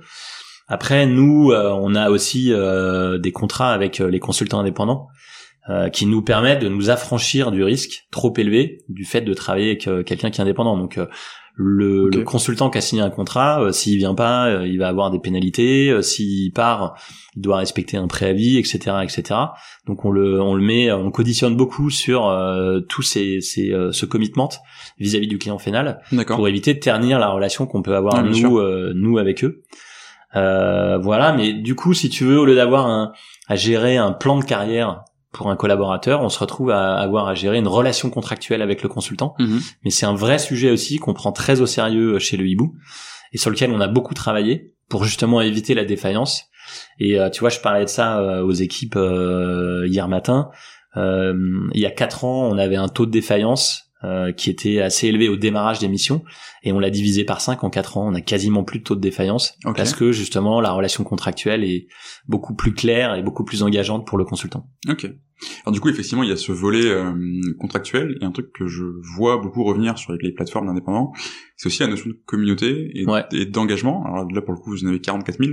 Speaker 2: Après, nous, euh, on a aussi euh, des contrats avec les consultants indépendants qui nous permettent de nous affranchir du risque trop élevé du fait de travailler avec quelqu'un qui est indépendant. Donc le, le consultant qui a signé un contrat, euh, s'il vient pas, euh, il va avoir des pénalités. Euh, s'il part, il doit respecter un préavis, etc., etc. Donc on le, on le met, on conditionne beaucoup sur euh, tous ces, ces euh, ce commitment vis-à-vis du client final pour éviter de ternir la relation qu'on peut avoir nous euh, nous avec eux. Euh, voilà, mais du coup, si tu veux, au lieu d'avoir un, à gérer un plan de carrière pour un collaborateur, on se retrouve à avoir à gérer une relation contractuelle avec le consultant.
Speaker 1: Mhm.
Speaker 2: Mais c'est un vrai sujet aussi qu'on prend très au sérieux chez le hibou et sur lequel on a beaucoup travaillé pour justement éviter la défaillance. Et euh, tu vois, je parlais de ça euh, aux équipes euh, hier matin. Euh, il y a quatre ans, on avait un taux de défaillance euh, qui était assez élevé au démarrage des missions et on l'a divisé par 5 en 4 ans. On a quasiment plus de taux de défaillance parce que justement la relation contractuelle est beaucoup plus claire et beaucoup plus engageante pour le consultant.
Speaker 1: Ok. Alors du coup, effectivement, il y a ce volet euh, contractuel et un truc que je vois beaucoup revenir sur les plateformes d'indépendants, c'est aussi la notion de communauté et,
Speaker 2: Ouais.
Speaker 1: et d'engagement. Alors là, pour le coup, vous en avez 44 000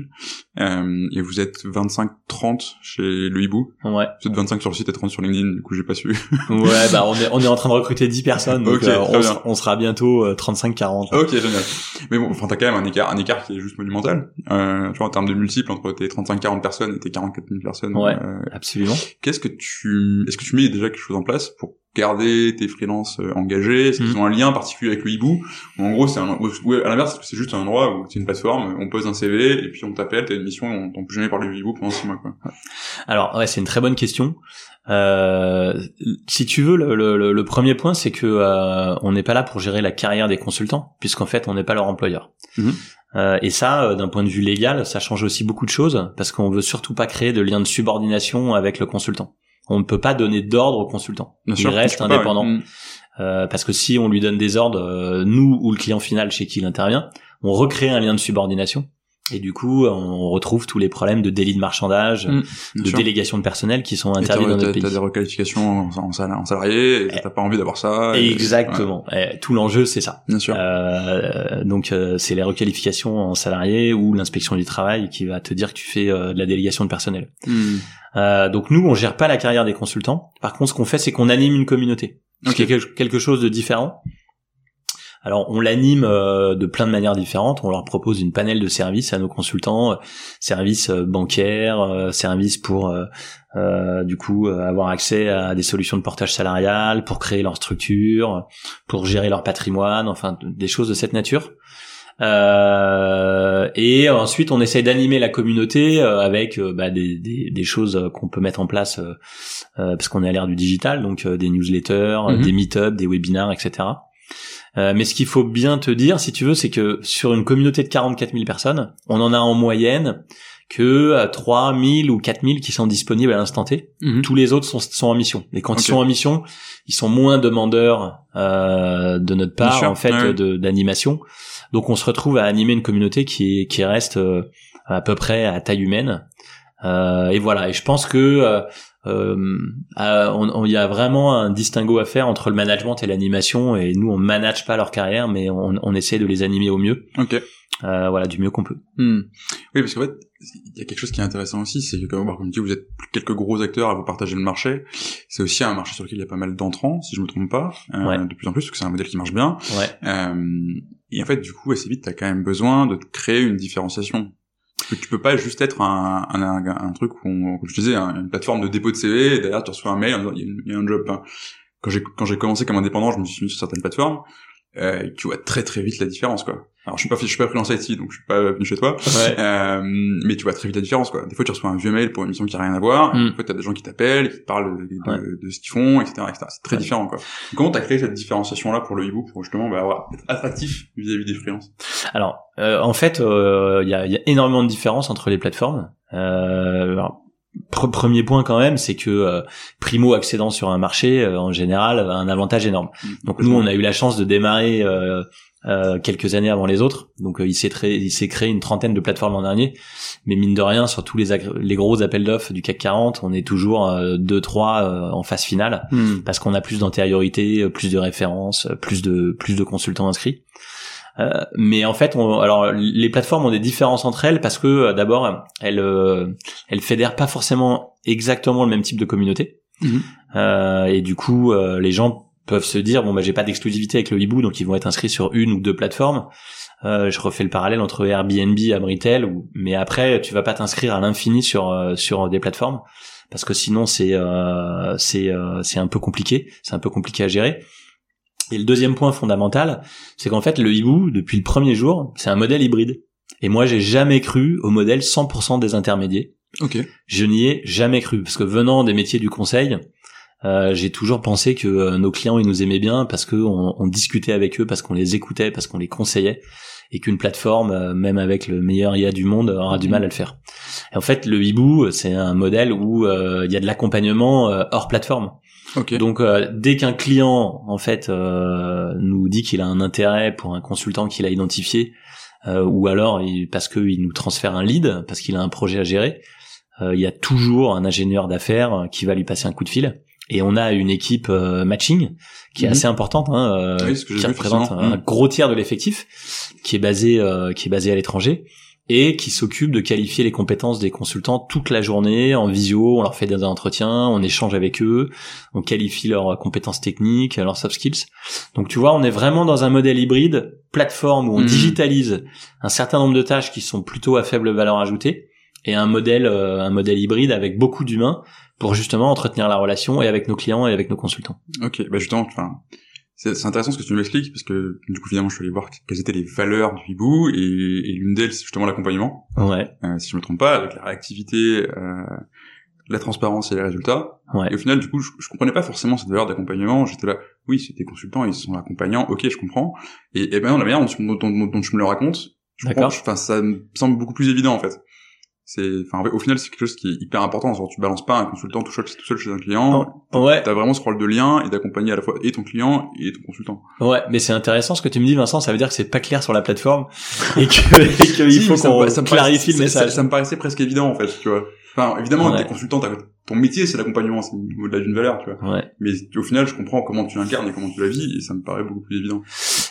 Speaker 1: euh, et vous êtes 25-30 chez le hibou.
Speaker 2: Ouais.
Speaker 1: Vous êtes 25 sur le site et 30 sur LinkedIn, du coup, j'ai pas su.
Speaker 2: Ouais, bah on est on est en train de recruter 10 personnes donc
Speaker 1: Ok,
Speaker 2: euh, on, on sera bientôt euh, 35 40.
Speaker 1: ok, génial. Mais bon, enfin, t'as quand même un écart, un écart qui est juste monumental. Euh, tu vois, en termes de multiples entre tes 35-40 personnes et tes 44 000 personnes.
Speaker 2: Ouais.
Speaker 1: euh,
Speaker 2: Absolument.
Speaker 1: Qu'est-ce que tu, est-ce que tu mets déjà quelque chose en place pour garder tes freelances euh, engagés? Est-ce qu'ils
Speaker 2: Mhm.
Speaker 1: ont un lien particulier avec le hibou? Ou en gros, c'est un, ou à l'inverse, c'est juste un endroit où c'est une plateforme, on pose un CV et puis on t'appelle, t'as une mission, on t'entend plus jamais parler du hibou pendant six mois, quoi.
Speaker 2: Alors ouais, c'est une très bonne question. Euh, si tu veux, le, le- le premier point, c'est que euh, on n'est pas là pour gérer la carrière des consultants, puisqu'en fait, on n'est pas leur employeur.
Speaker 1: Mhm.
Speaker 2: Euh, et ça, euh, d'un point de vue légal, ça change aussi beaucoup de choses, parce qu'on veut surtout pas créer de lien de subordination avec le consultant. On ne peut pas donner d'ordre au consultant.
Speaker 1: Bien
Speaker 2: Il
Speaker 1: sûr,
Speaker 2: reste
Speaker 1: pas,
Speaker 2: indépendant.
Speaker 1: ouais. Mhm.
Speaker 2: Euh, parce que si on lui donne des ordres, euh, nous ou le client final chez qui il intervient, on recrée un lien de subordination. Et du coup, on retrouve tous les problèmes de délit de marchandage.
Speaker 1: Bien
Speaker 2: de
Speaker 1: sûr.
Speaker 2: délégation de personnel qui sont interdits dans notre pays.
Speaker 1: T'as des requalifications en, en sal- en salarié, t'as pas envie d'avoir ça. et-
Speaker 2: Exactement. Et tout l'enjeu, c'est ça.
Speaker 1: bien sûr.
Speaker 2: Euh, donc, euh, c'est les requalifications en salarié ou l'inspection du travail qui va te dire que tu fais euh, de la délégation de personnel.
Speaker 1: Mhm.
Speaker 2: Euh, donc nous, on gère pas la carrière des consultants. Par contre, ce qu'on fait, c'est qu'on anime une communauté, ce
Speaker 1: Ok.
Speaker 2: qui est quel- quelque chose de différent. Alors on l'anime euh, de plein de manières différentes. On leur propose une panel de services à nos consultants, euh, services euh, bancaires, services pour du coup avoir accès à des solutions de portage salarial, pour créer leur structure, pour gérer leur patrimoine, enfin des choses de cette nature. Euh, et ensuite, on essaye d'animer la communauté avec bah, des, des, des, choses qu'on peut mettre en place parce qu'on est à l'ère du digital, donc des newsletters, mhm. des meet-ups, des webinars, etc. Euh, mais ce qu'il faut bien te dire, si tu veux, c'est que sur une communauté de 44 000 personnes, on en a en moyenne que 3 euh, 000 ou 4 000 qui sont disponibles à l'instant T. Mhm. Tous les autres sont, sont en mission. Et quand ils sont en mission, ils sont moins demandeurs euh, de notre part, en fait, d'animation. Donc on se retrouve à animer une communauté qui, qui reste euh, à peu près à taille humaine. Euh, et voilà. Et je pense que euh, il y a vraiment un distinguo à faire entre le management et l'animation. Et nous on manage pas leur carrière mais on, on essaie de les animer au mieux.
Speaker 1: Ok.
Speaker 2: Euh, voilà du mieux qu'on peut.
Speaker 1: Hmm. oui parce qu'en fait il y a quelque chose qui est intéressant aussi c'est que comme, comme tu dis vous êtes quelques gros acteurs à vous partager le marché. C'est aussi un marché sur lequel il y a pas mal d'entrants si je me trompe pas euh, de plus en plus parce que c'est un modèle qui marche bien.
Speaker 2: Ouais.
Speaker 1: euh, et en fait du coup assez vite t'as quand même besoin de créer une différenciation tu peux pas juste être un, un, truc où, on, comme je disais, une plateforme de dépôt de CV, et derrière tu reçois un mail, il y a, un job. Hein. Quand j'ai quand j'ai commencé comme indépendant, je me suis mis sur certaines plateformes, euh, tu vois très très vite la différence quoi. Alors je suis pas je suis pas freelance IT donc je suis pas venu chez toi, euh, mais tu vois très vite la différence quoi. Des fois tu reçois un vieux mail pour une mission qui a rien à voir, mm. des fois t'as des gens qui t'appellent, qui te parlent de, de, ce qu'ils font, etc. etc. C'est très différent quoi. Comment t'as créé cette différenciation là pour le hibou pour justement bah, avoir, être attractif vis-à-vis des freelances?
Speaker 2: Alors euh, en fait euh, il y, a, y, a, énormément de différences entre les plateformes. Euh, premier point quand même, c'est que euh, primo accédant sur un marché, euh, en général, a un avantage énorme. Mm. Donc nous, on a eu la chance de démarrer euh, quelques années avant les autres. Donc il s'est il s'est créé une trentaine de plateformes l'an dernier, mais mine de rien, sur tous les les gros appels d'offres du CAC 40, on est toujours deux trois en phase finale mm. parce qu'on a plus d'antériorité, plus de références, plus de plus de consultants inscrits. Euh, mais en fait, on, alors les plateformes ont des différences entre elles parce que euh, d'abord, elles euh, elles fédèrent pas forcément exactement le même type de communauté. Mhm. et du coup, les gens peuvent se dire bon bah j'ai pas d'exclusivité avec le hibou donc ils vont être inscrits sur une ou deux plateformes. je refais le parallèle entre Airbnb Abritel, ou, mais après tu vas pas t'inscrire à l'infini sur sur des plateformes parce que sinon c'est c'est c'est un peu compliqué, c'est un peu compliqué à gérer. Et le deuxième point fondamental, c'est qu'en fait, le hibou, depuis le premier jour, c'est un modèle hybride. Et moi, j'ai jamais cru au modèle 100% des intermédiaires.
Speaker 1: Ok.
Speaker 2: Je n'y ai jamais cru, parce que venant des métiers du conseil, euh, j'ai toujours pensé que euh, nos clients ils nous aimaient bien parce qu'on on discutait avec eux, parce qu'on les écoutait, parce qu'on les conseillait, et qu'une plateforme, euh, même avec le meilleur IA du monde, aura du mal à le faire. Et en fait, le hibou, c'est un modèle où il y a de l'accompagnement hors plateforme. Donc euh, dès qu'un client en fait euh, nous dit qu'il a un intérêt pour un consultant qu'il a identifié, euh, ou alors parce qu'il nous transfère un lead, parce qu'il a un projet à gérer, il y a toujours un ingénieur d'affaires qui va lui passer un coup de fil. Et on a une équipe matching qui est mhm. assez importante, hein, qui représente un gros tiers de l'effectif, qui est basé qui est basé à l'étranger et qui s'occupe de qualifier les compétences des consultants toute la journée en visio, on leur fait des entretiens, on échange avec eux, on qualifie leurs compétences techniques, leurs soft skills. Donc tu vois, on est vraiment dans un modèle hybride, plateforme où on hmm. digitalise un certain nombre de tâches qui sont plutôt à faible valeur ajoutée et un modèle euh, un modèle hybride avec beaucoup d'humains pour justement entretenir la relation et avec nos clients et avec nos consultants.
Speaker 1: OK, bah justement enfin c'est intéressant ce que tu nous expliques parce que du coup finalement je suis allé voir quelles étaient les valeurs du hibou et, et l'une d'elles c'est justement l'accompagnement.
Speaker 2: Ouais.
Speaker 1: Euh, si je me trompe pas, avec la réactivité, euh, la transparence et les résultats.
Speaker 2: Ouais.
Speaker 1: Et au final du coup je, je comprenais pas forcément cette valeur d'accompagnement. J'étais là, oui c'est des consultants, ils sont accompagnants, ok je comprends. Et, et ben la manière dont, dont, dont, tu me le racontes, je comprends, enfin ça me semble beaucoup plus évident en fait c'est enfin au final c'est quelque chose qui est hyper important. Genre tu balances pas un consultant tout seul, tout seul chez un client.
Speaker 2: Oh, ouais.
Speaker 1: T'as vraiment ce rôle de lien et d'accompagner à la fois et ton client et ton consultant.
Speaker 2: Ouais mais c'est intéressant ce que tu me dis Vincent. Ça veut dire que c'est pas clair sur la plateforme et que qu'il faut qu'on clarifie le message.
Speaker 1: ça, me paraissait presque évident en fait tu vois. Enfin évidemment ouais. t'es consultant ton métier c'est l'accompagnement c'est au-delà d'une valeur tu vois.
Speaker 2: Ouais.
Speaker 1: mais au final je comprends comment tu l'incarnes et comment tu la vis et ça me paraît beaucoup plus évident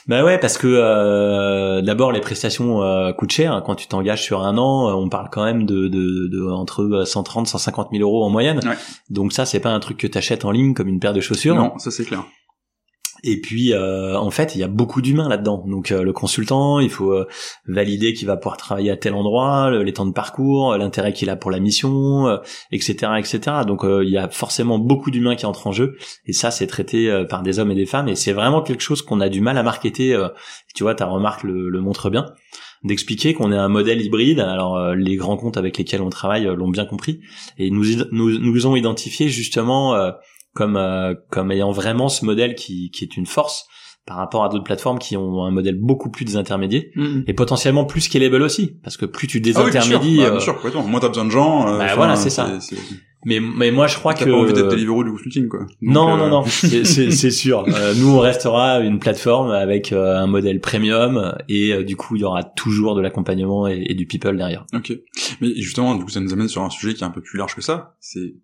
Speaker 2: bah ouais parce que euh, d'abord les prestations euh, coûtent cher. Quand tu t'engages sur un an euh, on parle quand même de, de, de entre 130 150 000 euros en moyenne.
Speaker 1: Ouais.
Speaker 2: donc ça c'est pas un truc que t'achètes en ligne comme une paire de chaussures.
Speaker 1: Non ça c'est clair
Speaker 2: Et puis, euh, en fait, il y a beaucoup d'humains là-dedans. Donc, euh, le consultant, il faut euh, valider qu'il va pouvoir travailler à tel endroit, les temps de parcours, l'intérêt qu'il a pour la mission, etc., etc. Donc, il y a forcément beaucoup d'humains qui entrent en jeu. Et ça, c'est traité par des hommes et des femmes. Et c'est vraiment quelque chose qu'on a du mal à marketer. tu vois, ta remarque le, le montre bien d'expliquer qu'on est un modèle hybride. Alors les grands comptes avec lesquels on travaille l'ont bien compris et nous nous, nous ont identifié justement comme euh, comme ayant vraiment ce modèle qui qui est une force par rapport à d'autres plateformes qui ont un modèle beaucoup plus désintermédié mm-hmm. et potentiellement plus scalable aussi. Parce que plus tu désintermédies
Speaker 1: ah oui, bien sûr, bah, moins t'as besoin de gens
Speaker 2: euh, bah, voilà c'est ça. mais mais moi je crois que
Speaker 1: t'as pas envie d'être Deliveroo du consulting quoi.
Speaker 2: Non euh, non. Non c'est c'est sûr. Nous on restera une plateforme avec un modèle premium et du coup il y aura toujours de l'accompagnement et, et, du people derrière.
Speaker 1: Ok. Mais justement du coup ça nous amène sur un sujet qui est un peu plus large que ça. C'est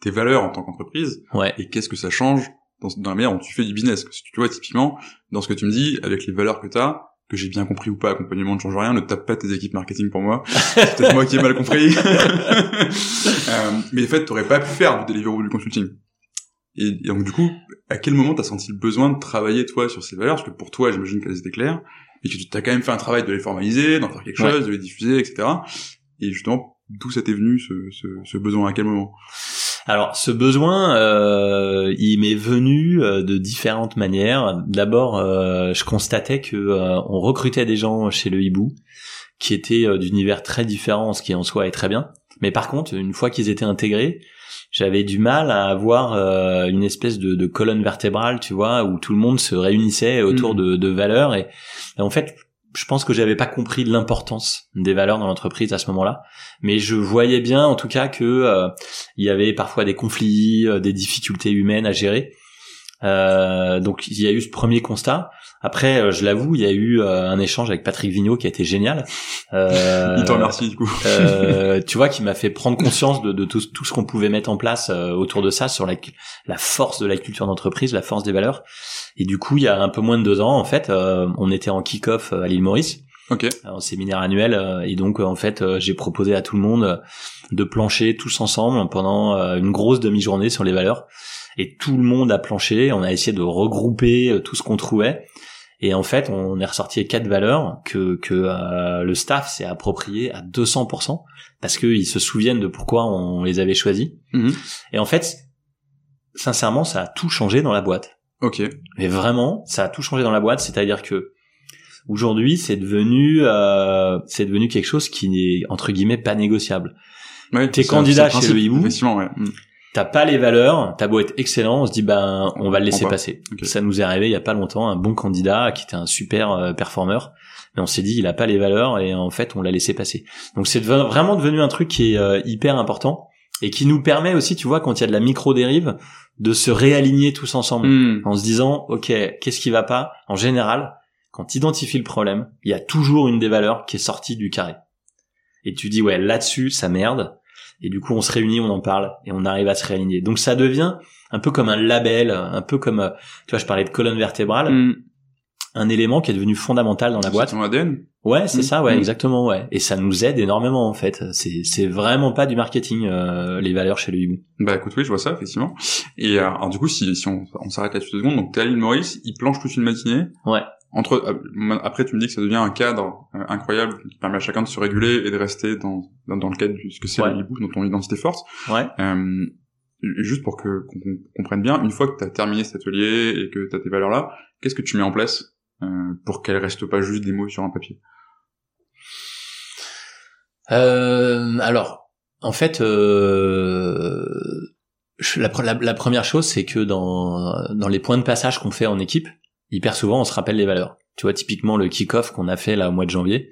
Speaker 1: tes valeurs en tant qu'entreprise
Speaker 2: ouais.
Speaker 1: et qu'est-ce que ça change dans, dans, la manière dont tu fais du business. Tu vois, typiquement, dans ce que tu me dis, avec les valeurs que tu as, que j'ai bien compris ou pas, accompagnement ne change rien, ne tape pas tes équipes marketing pour moi. C'est peut-être moi qui ai mal compris. euh, mais en fait, t'aurais pas pu faire du delivery ou du consulting. Et, donc du coup, à quel moment t'as senti le besoin de travailler toi sur ces valeurs? Parce que pour toi, j'imagine qu'elles étaient claires, et que tu as quand même fait un travail de les formaliser, d'en faire quelque chose, de les diffuser, etc. Et justement, d'où ça t'est venu ce, ce, ce besoin? À quel moment?
Speaker 2: Alors ce besoin, euh, il m'est venu euh, de différentes manières. D'abord, euh, je constatais que on recrutait des gens chez le hibou qui étaient d'univers très différents, ce qui en soi est très bien. Mais par contre, une fois qu'ils étaient intégrés, j'avais du mal à avoir une espèce de, colonne vertébrale, tu vois, où tout le monde se réunissait autour mmh. de, valeurs. et, en fait, je pense que j'avais pas compris l'importance des valeurs dans l'entreprise à ce moment-là, mais je voyais bien en tout cas que euh, y avait parfois des conflits, euh, des difficultés humaines à gérer. Euh, donc il y a eu ce premier constat. Après, euh, je l'avoue, il y a eu euh, un échange avec Patrick Vigneault qui a été génial.
Speaker 1: Euh, il te remercie du coup.
Speaker 2: tu vois, qui m'a fait prendre conscience de, de tout, tout, ce qu'on pouvait mettre en place autour de ça, sur la, la force de la culture d'entreprise, la force des valeurs. Et du coup, il y a un peu moins de deux ans, en fait, on était en kick-off à l'île Maurice.
Speaker 1: Okay.
Speaker 2: En séminaire annuel et donc en fait j'ai proposé à tout le monde de plancher tous ensemble pendant une grosse demi-journée sur les valeurs et tout le monde a planché. On a essayé de regrouper euh, tout ce qu'on trouvait. Et en fait, on est ressorti quatre valeurs que, que euh, le staff s'est approprié à 200% parce qu'ils se souviennent de pourquoi on les avait choisis. Mhm. Et en fait, sincèrement, ça a tout changé dans la boîte.
Speaker 1: Ok.
Speaker 2: Mais vraiment, ça a tout changé dans la boîte. C'est-à-dire que aujourd'hui, c'est devenu, euh, c'est devenu quelque chose qui n'est entre guillemets pas négociable. Ouais, T'es candidat chez le hibou.
Speaker 1: Ouais.
Speaker 2: T'as pas les valeurs, t'as beau être excellent, on se dit ben on va le laisser passer. Ça nous est arrivé il y a pas longtemps, un bon candidat qui était un super euh, performeur, mais on s'est dit il a pas les valeurs et en fait on l'a laissé passer. Donc c'est vraiment devenu un truc qui est euh, hyper important et qui nous permet aussi, tu vois, quand il y a de la micro dérive, de se réaligner tous ensemble hmm. en se disant ok qu'est-ce qui va pas? En général, quand tu identifies le problème, il y a toujours une des valeurs qui est sortie du carré. Et tu dis ouais là-dessus ça merde et du coup on se réunit, on en parle et on arrive à se réaligner. Donc ça devient un peu comme un label, un peu comme euh, tu vois je parlais de colonne vertébrale, mm. un élément qui est devenu fondamental dans la boîte.
Speaker 1: Ton ADN.
Speaker 2: Ouais, c'est mm. ça, ouais, mm. exactement, ouais. Et ça nous aide énormément en fait. C'est c'est vraiment pas du marketing euh, les valeurs chez le hibou.
Speaker 1: Bah écoute, oui, je vois ça effectivement. Et euh, alors du coup, si si on, on s'arrête là-dessus deux secondes, donc l'île Maurice, il planche toute une matinée.
Speaker 2: Ouais
Speaker 1: entre euh, après tu me dis que ça devient un cadre euh, incroyable qui permet à chacun de se réguler et de rester dans dans, le cadre de ce que c'est le dans ton identité forte.
Speaker 2: Ouais.
Speaker 1: Euh, juste pour que qu'on comprenne bien une fois que tu as terminé cet atelier et que tu as tes valeurs là qu'est-ce que tu mets en place euh, pour qu'elles restent pas juste des mots sur un papier?
Speaker 2: Euh, alors en fait euh, la, la, la première chose c'est que dans dans les points de passage qu'on fait en équipe hyper souvent on se rappelle les valeurs. Tu vois, typiquement le kick-off qu'on a fait là au mois de janvier,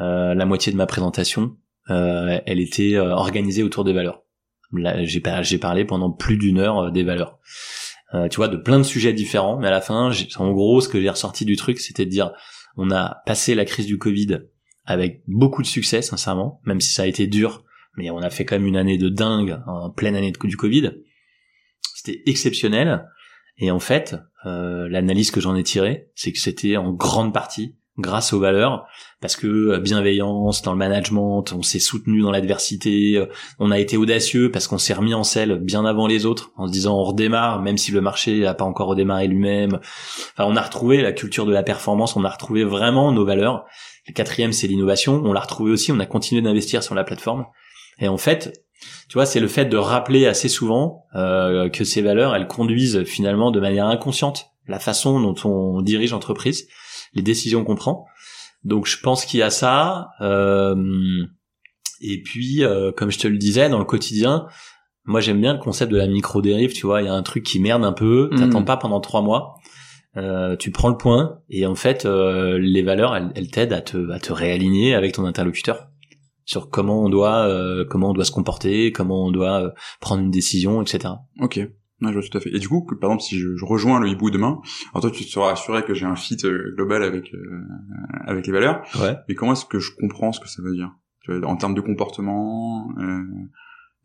Speaker 2: euh, la moitié de ma présentation, euh, elle était euh, organisée autour des valeurs. J'ai, j'ai parlé pendant plus d'une heure euh, des valeurs. Euh, tu vois, de plein de sujets différents, mais à la fin, en gros, ce que j'ai ressorti du truc, c'était de dire, on a passé la crise du Covid avec beaucoup de succès, sincèrement, même si ça a été dur, mais on a fait quand même une année de dingue, en pleine année de, du Covid. C'était exceptionnel. Et en fait, euh, l'analyse que j'en ai tirée, c'est que c'était en grande partie grâce aux valeurs parce que euh, bienveillance dans le management, on s'est soutenu dans l'adversité, euh, on a été audacieux parce qu'on s'est remis en selle bien avant les autres en se disant on redémarre même si le marché n'a pas encore redémarré lui-même. Enfin, on a retrouvé la culture de la performance, on a retrouvé vraiment nos valeurs. Le quatrième, c'est l'innovation. On l'a retrouvé aussi, on a continué d'investir sur la plateforme. Et en fait, tu vois, c'est le fait de rappeler assez souvent euh, que ces valeurs, elles conduisent finalement de manière inconsciente la façon dont on dirige l'entreprise les décisions qu'on prend. Donc je pense qu'il y a ça. Euh, et puis, euh, comme je te le disais, dans le quotidien, moi j'aime bien le concept de la micro-dérive, tu vois, il y a un truc qui merde un peu, mmh. t'attends pas pendant trois mois, euh, tu prends le point, et en fait, euh, les valeurs, elles, elles t'aident à te, à te réaligner avec ton interlocuteur sur comment on doit, euh, comment on doit se comporter, comment on doit euh, prendre une décision, etc.
Speaker 1: Ok. Ouais, je vois tout à fait. Et du coup, par exemple, si je, je rejoins le hibou demain, alors toi, tu te seras assuré que j'ai un fit euh, global avec euh, avec les valeurs.
Speaker 2: Ouais.
Speaker 1: Mais comment est-ce que je comprends ce que ça veut dire? Tu vois, En termes de comportement, euh,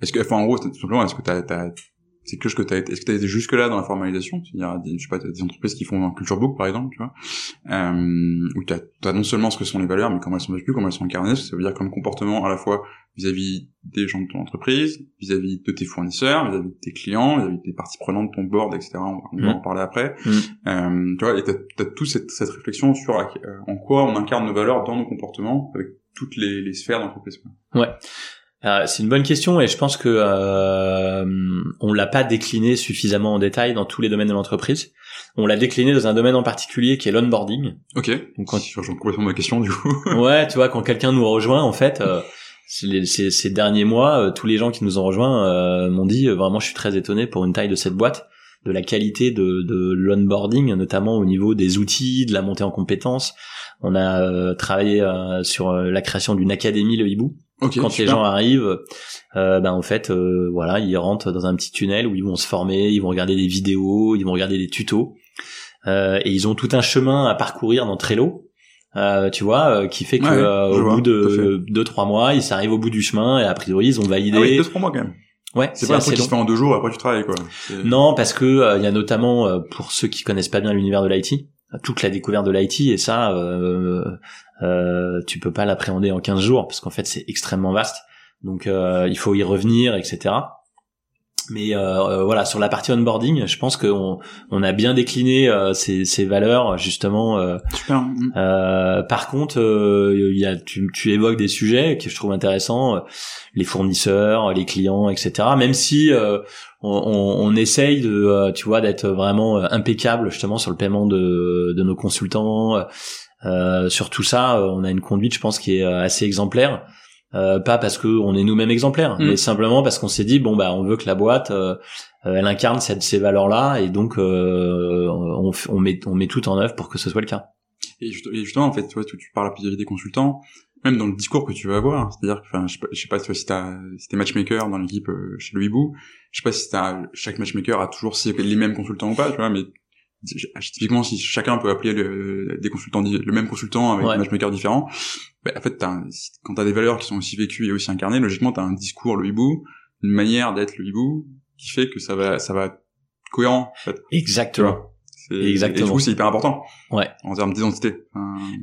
Speaker 1: est-ce que, enfin, en gros, tout simplement, est-ce que t'as, t'as, c'est que ce que t'as est-ce que t'as été jusque là dans la formalisation? Il y a des, je sais pas, des entreprises qui font un culture book par exemple, tu vois, euh, où t'as, as non seulement ce que sont les valeurs, mais comment elles sont vécues, comment elles sont incarnées. Ça veut dire comme comportement à la fois vis-à-vis des gens de ton entreprise, vis-à-vis de tes fournisseurs, vis-à-vis de tes clients, vis-à-vis des parties prenantes de ton board, etc. On va, en mm. parler après.
Speaker 2: Mm.
Speaker 1: Euh, tu vois, et t'as, t'as toute cette, cette réflexion sur euh, en quoi on incarne nos valeurs dans nos comportements avec toutes les, les sphères d'entreprise.
Speaker 2: Ouais. Euh, c'est une bonne question et je pense que euh, on l'a pas décliné suffisamment en détail dans tous les domaines de l'entreprise. On l'a décliné dans un domaine en particulier qui est l'onboarding.
Speaker 1: Ok. Donc quand je complètement ma question du coup.
Speaker 2: ouais, tu vois, quand quelqu'un nous rejoint, en fait, euh, ces, ces, derniers mois, euh, tous les gens qui nous ont rejoints m'ont dit vraiment, je suis très étonné pour une taille de cette boîte de la qualité de, de l'onboarding, notamment au niveau des outils, de la montée en compétences. On a travaillé sur la création d'une académie, le hibou, quand les gens arrivent, euh, ben en fait, euh, voilà, ils rentrent dans un petit tunnel où ils vont se former, ils vont regarder des vidéos, ils vont regarder des tutos, euh, et ils ont tout un chemin à parcourir dans Trello, euh, tu vois, euh, qui fait que euh, au bout de deux trois mois, ils arrivent au bout du chemin et a priori ils ont validé. Ah
Speaker 1: oui, deux trois mois quand même.
Speaker 2: Ouais,
Speaker 1: c'est pas un truc qui se fait en deux jours après tu travailles quoi.
Speaker 2: Non, parce que il y a notamment pour ceux qui connaissent pas bien l'univers de l'IT, toute la découverte de l'IT et ça euh, euh, tu peux pas l'appréhender en 15 jours parce qu'en fait c'est extrêmement vaste. Donc euh, il faut y revenir etc mais euh, euh, voilà sur la partie onboarding je pense qu'on on a bien décliné euh, ces, ces valeurs justement
Speaker 1: Super.
Speaker 2: par contre il y a tu, tu évoques des sujets que je trouve intéressants les fournisseurs les clients etc même si on, on, essaye de tu vois d'être vraiment impeccable justement sur le paiement de, de nos consultants euh, sur tout ça, euh, on a une conduite, je pense, qui est euh, assez exemplaire. pas parce que on est nous-mêmes exemplaires, mm. mais simplement parce qu'on s'est dit bon bah on veut que la boîte elle incarne cette, ces valeurs-là et donc on, on, met on met tout en œuvre pour que ce soit le cas.
Speaker 1: Et justement en fait tu vois tu, tu parles à des consultants, même dans le discours que tu vas avoir, c'est-à-dire que enfin je sais pas, je sais pas si t'as si t'es matchmaker dans l'équipe chez le Hibou, je sais pas si t'as chaque matchmaker a toujours les mêmes consultants ou pas, tu vois, mais typiquement si chacun peut appeler le, des consultants le même consultant avec un matchmaker différent bah, en fait as quand t'as des valeurs qui sont aussi vécues et aussi incarnées logiquement t'as un discours le hibou une manière d'être le hibou qui fait que ça va ça va être cohérent en fait
Speaker 2: exactement
Speaker 1: Exactement. Et du coup, c'est hyper important.
Speaker 2: Ouais.
Speaker 1: En termes d'identité.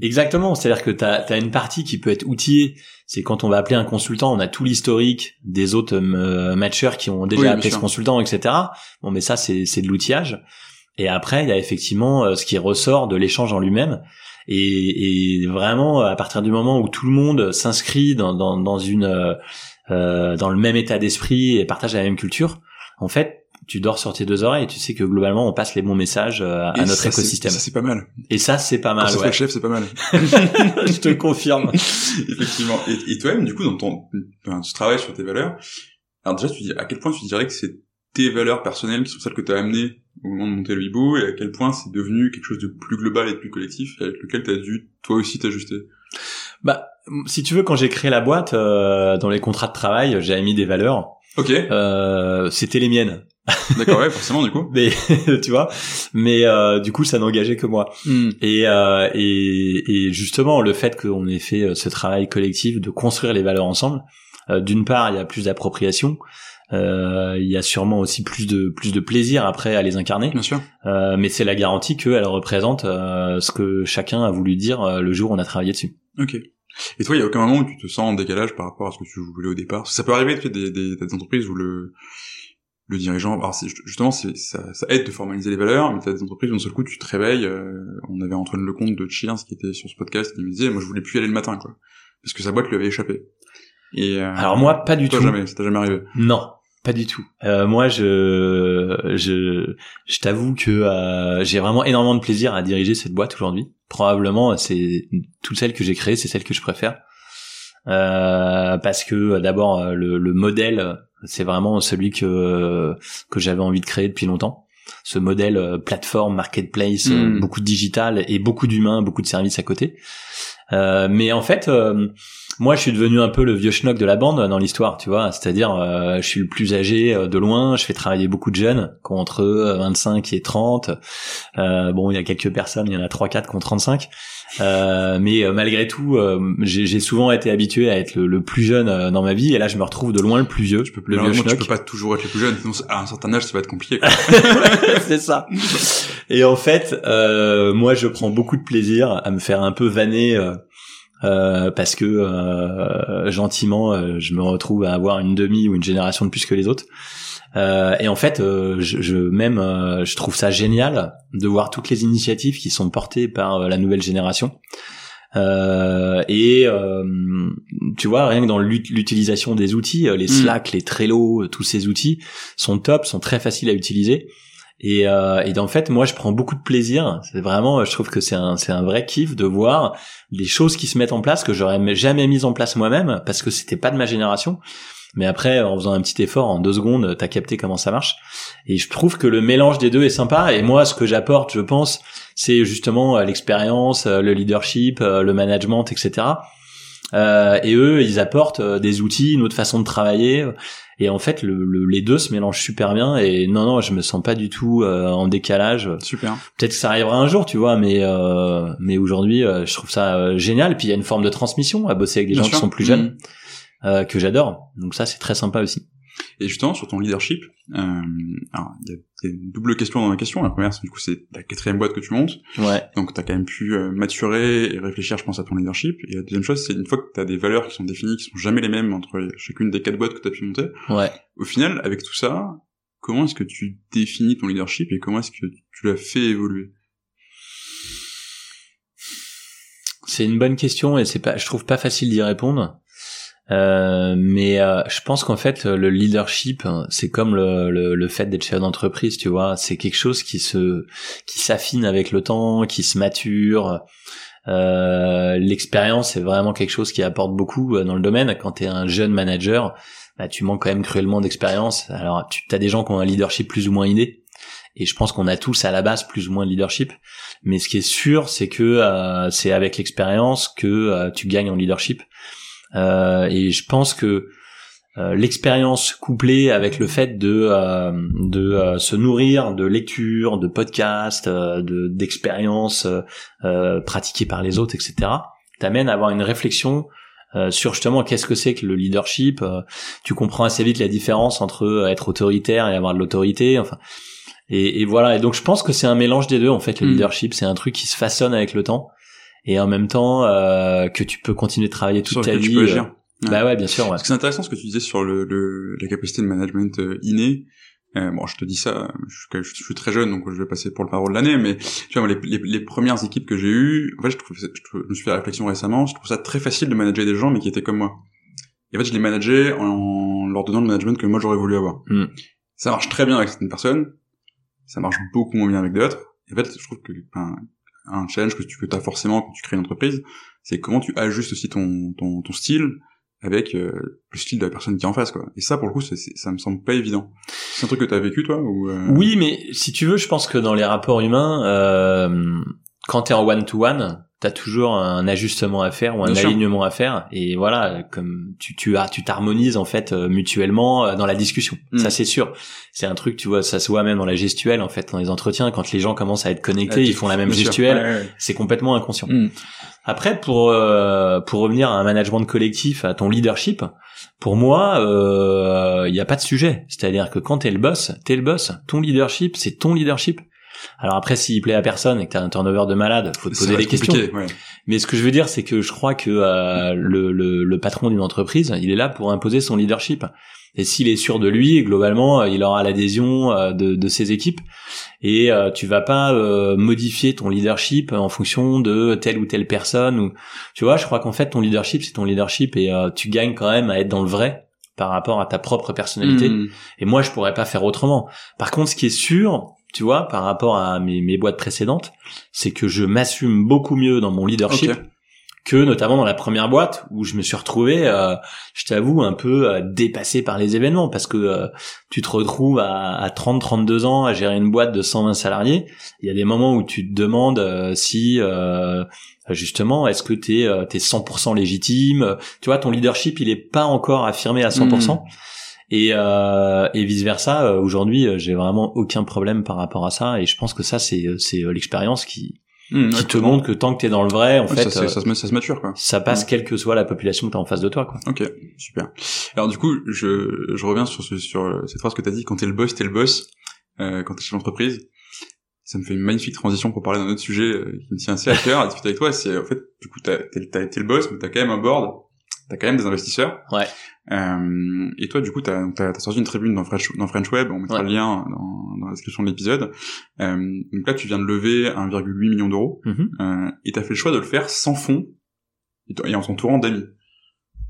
Speaker 2: Exactement. C'est-à-dire que tu as, une partie qui peut être outillée. C'est quand on va appeler un consultant, on a tout l'historique des autres euh, matchers qui ont déjà appelé ce consultant, etc. Bon, mais ça, c'est de l'outillage. Et après, il y a effectivement euh, ce qui ressort de l'échange en lui-même. Et, et, vraiment, à partir du moment où tout le monde s'inscrit dans, dans, dans une euh, euh dans le même état d'esprit et partage la même culture, en fait, tu dors sur tes deux oreilles et tu sais que globalement, on passe les bons messages euh, à notre écosystème.
Speaker 1: Ça, c'est pas mal.
Speaker 2: Et ça, c'est pas mal.
Speaker 1: Quand
Speaker 2: ouais.
Speaker 1: chef, c'est pas mal.
Speaker 2: Je te confirme.
Speaker 1: Effectivement. Et, et toi-même, du coup, dans ton, enfin, tu travailles sur tes valeurs. Alors déjà, tu dis à quel point tu dirais que c'est tes valeurs personnelles qui sont celles que tu as amenées au moment de monter le hibou et à quel point c'est devenu quelque chose de plus global et de plus collectif avec lequel tu as dû toi aussi t'ajuster?
Speaker 2: Bah, si tu veux, quand j'ai créé la boîte, euh, dans les contrats de travail, j'ai mis des valeurs.
Speaker 1: Ok.
Speaker 2: Euh, c'était les miennes.
Speaker 1: D'accord, ouais, forcément, du coup.
Speaker 2: mais tu vois, mais euh, du coup, ça n'engageait que moi.
Speaker 1: Hmm.
Speaker 2: Et, euh, et, et justement, le fait qu'on ait fait euh, ce travail collectif de construire les valeurs ensemble, euh, d'une part, il y a plus d'appropriation, Euh, il y a sûrement aussi plus de plus de plaisir après à les incarner.
Speaker 1: Bien sûr.
Speaker 2: Euh, mais c'est la garantie qu'elle représente euh, ce que chacun a voulu dire euh, le jour où on a travaillé dessus.
Speaker 1: Ok. Et toi, il y a aucun moment où tu te sens en décalage par rapport à ce que tu voulais au départ? Ça peut arriver, tu des, des, des entreprises où le le dirigeant, alors justement, ça, ça, aide de formaliser les valeurs, mais t'as des entreprises où d'un seul coup tu te réveilles. Euh, on avait Antoine Lecomte de Cheers qui était sur ce podcast qui me disait, moi je voulais plus y aller le matin, quoi, parce que sa boîte lui avait échappé.
Speaker 2: Et euh, alors moi, pas du
Speaker 1: toi
Speaker 2: tout.
Speaker 1: Jamais, ça t'a jamais arrivé.
Speaker 2: Non, pas du tout. Euh, moi, je, je, je t'avoue que euh, j'ai vraiment énormément de plaisir à diriger cette boîte aujourd'hui. Probablement, c'est toutes celles que j'ai créées, c'est celle que je préfère. Euh, parce que d'abord le, le modèle c'est vraiment celui que que j'avais envie de créer depuis longtemps. Ce modèle euh, plateforme, marketplace, euh, hmm. beaucoup de digital et beaucoup d'humains, beaucoup de services à côté. Euh, mais en fait, euh, moi, je suis devenu un peu le vieux schnock de la bande dans l'histoire, tu vois. C'est-à-dire, euh, je suis le plus âgé de loin. Je fais travailler beaucoup de jeunes, qui ont entre 25 et 30. bon, il y a quelques personnes, il y en a 3-4 qui ont 35. Euh, mais euh, malgré tout, euh, j'ai souvent été habitué à être le, plus jeune dans ma vie, et là je me retrouve de loin le plus vieux.
Speaker 1: Je peux, le vieux tu peux pas toujours être le plus jeune, sinon à un certain âge ça va être compliqué.
Speaker 2: c'est ça. Et en fait, moi je prends beaucoup de plaisir à me faire un peu vanner. Euh, parce que euh, gentiment, je me retrouve à avoir une demi ou une génération de plus que les autres. Euh, et en fait, euh, je, je, même euh, je trouve ça génial de voir toutes les initiatives qui sont portées par la nouvelle génération. et tu vois, rien que dans l'utilisation des outils, les mm. Slack, les Trello, tous ces outils sont top, sont très faciles à utiliser. Et, euh, et en fait, moi, je prends beaucoup de plaisir. C'est vraiment, je trouve que c'est un, c'est un vrai kiff de voir les choses qui se mettent en place que j'aurais jamais mises en place moi-même parce que c'était pas de ma génération. Mais après, en faisant un petit effort, en deux secondes, t'as capté comment ça marche. Et je trouve que le mélange des deux est sympa. Et moi, ce que j'apporte, je pense, c'est justement euh, l'expérience, euh, le leadership, euh, le management, etc. Euh, et eux, ils apportent des outils, une autre façon de travailler. Et en fait, le, les deux se mélangent super bien. Et non, non, je me sens pas du tout en décalage.
Speaker 1: Super.
Speaker 2: Peut-être que ça arrivera un jour, tu vois, mais mais aujourd'hui, je trouve ça génial. Puis il y a une forme de transmission à bosser avec des gens qui sont plus jeunes. Mmh. Euh, que j'adore. Donc ça, c'est très sympa aussi.
Speaker 1: Et justement, sur ton leadership, euh, alors il y, a une double question dans ma question. La première, c'est du coup, c'est la quatrième boîte que tu montes.
Speaker 2: Ouais.
Speaker 1: Donc, tu as quand même pu euh, maturer et réfléchir, je pense, à ton leadership. Et la deuxième chose, c'est une fois que tu as des valeurs qui sont définies, qui sont jamais les mêmes entre chacune des quatre boîtes que tu as pu monter.
Speaker 2: Ouais.
Speaker 1: Au final, avec tout ça, comment est-ce que tu définis ton leadership et comment est-ce que tu l'as fait évoluer?
Speaker 2: C'est une bonne question et c'est pas, je trouve pas facile d'y répondre. Euh, mais euh, je pense qu'en fait le leadership c'est comme le, le, le fait d'être chef d'entreprise tu vois. C'est quelque chose qui se qui s'affine avec le temps qui se mature. Euh, l'expérience c'est vraiment quelque chose qui apporte beaucoup euh, dans le domaine. Quand tu es un jeune manager bah, tu manques quand même cruellement d'expérience. Alors tu as des gens qui ont un leadership plus ou moins inné. Et je pense qu'on a tous à la base plus ou moins de leadership. Mais ce qui est sûr c'est que c'est avec l'expérience que tu gagnes en leadership. euh, et je pense que euh, l'expérience couplée avec le fait de euh, de se nourrir de lectures, de podcasts, de d'expériences pratiquées par les autres, etc. t'amène à avoir une réflexion sur justement qu'est-ce que c'est que le leadership. tu comprends assez vite la différence entre être autoritaire et avoir de l'autorité. Enfin, et, et, voilà. Et donc je pense que c'est un mélange des deux en fait. Le hmm. leadership, c'est un truc qui se façonne avec le temps et en même temps euh, que tu peux continuer de travailler toute ta vie. Euh, bah ouais, bien sûr. Ouais.
Speaker 1: C'est intéressant ce que tu disais sur le, le la capacité de management euh, inné. Euh, bon, je te dis ça, je, je, suis très jeune, donc je vais passer pour le parole de l'année, mais tu vois, les, les, les premières équipes que j'ai eues, en fait, je, trouve, je, je, me suis fait la réflexion récemment, je trouve ça très facile de manager des gens, mais qui étaient comme moi. Et en fait, je les manageais en leur donnant le management que moi j'aurais voulu avoir. Mm. Ça marche très bien avec certaines personnes, ça marche beaucoup moins bien avec d'autres. Et en fait, je trouve que, enfin, un challenge que tu que as forcément quand tu crées une entreprise, c'est comment tu ajustes aussi ton, ton, ton style avec euh, le style de la personne qui est en face quoi. Et ça pour le coup c'est, ça me semble pas évident. C'est un truc que tu as vécu toi ou euh...
Speaker 2: Oui, mais si tu veux, je pense que dans les rapports humains euh, quand tu es en one to one, t'as toujours un ajustement à faire ou un alignement à faire et voilà comme tu tu as tu t'harmonises en fait euh, mutuellement euh, dans la discussion. Mm. ça c'est sûr. C'est un truc tu vois ça se voit même dans la gestuelle en fait dans les entretiens. Quand les gens commencent à être connectés ils font la même gestuelle. C'est complètement inconscient. Mm. après pour euh, pour revenir à un management de collectif à ton leadership pour moi il n'y a pas de sujet. C'est-à-dire que quand t'es le boss t'es le boss. Ton leadership c'est ton leadership alors après, s'il plaît à personne et que t'as un turnover de malade, faut te poser des questions. Mais ce que je veux dire, c'est que je crois que euh, le, le, le, patron d'une entreprise, il est là pour imposer son leadership. Et s'il est sûr de lui, globalement, euh, il aura l'adhésion euh, de, de, ses équipes. Et tu vas pas modifier ton leadership en fonction de telle ou telle personne. Ou tu vois, je crois qu'en fait, ton leadership, c'est ton leadership et tu gagnes quand même à être dans le vrai par rapport à ta propre personnalité. Hmm. Et moi, je pourrais pas faire autrement. Par contre, ce qui est sûr, tu vois, par rapport à mes, mes boîtes précédentes, c'est que je m'assume beaucoup mieux dans mon leadership que notamment dans la première boîte où je me suis retrouvé, euh, je t'avoue, un peu euh, dépassé par les événements parce que euh, tu te retrouves à, à 30-32 ans à gérer une boîte de 120 salariés. Il y a des moments où tu te demandes si justement est-ce que tu es, es 100% légitime? Tu vois, ton leadership il est pas encore affirmé à 100% et, euh, et vice versa. Euh, aujourd'hui, euh, j'ai vraiment aucun problème par rapport à ça, et je pense que ça, c'est c'est l'expérience qui mmh, qui te montre que tant que t'es dans le vrai, en fait,
Speaker 1: ça, ça, se, ça se mature, quoi.
Speaker 2: Ça passe, mmh. quelle que soit la population que t'as en face de toi, quoi.
Speaker 1: Ok, super. Alors du coup, je, je reviens sur, ce, sur cette phrase que t'as dit, quand t'es le boss, t'es le boss, euh, quand t'es chez l'entreprise. Ça me fait une magnifique transition pour parler d'un autre sujet qui me tient assez à cœur à discuter avec toi. C'est en fait, du coup, t'es, t'es le boss, mais t'as quand même un board t'as quand même des investisseurs.
Speaker 2: Ouais.
Speaker 1: Euh, et toi, du coup, t'as as, sorti une tribune dans French, dans French Web, on mettra le lien dans, dans, la description de l'épisode. Euh, donc là, tu viens de lever 1,8 million d'euros, mm-hmm. euh, et t'as fait le choix de le faire sans fonds et en s'entourant d'amis.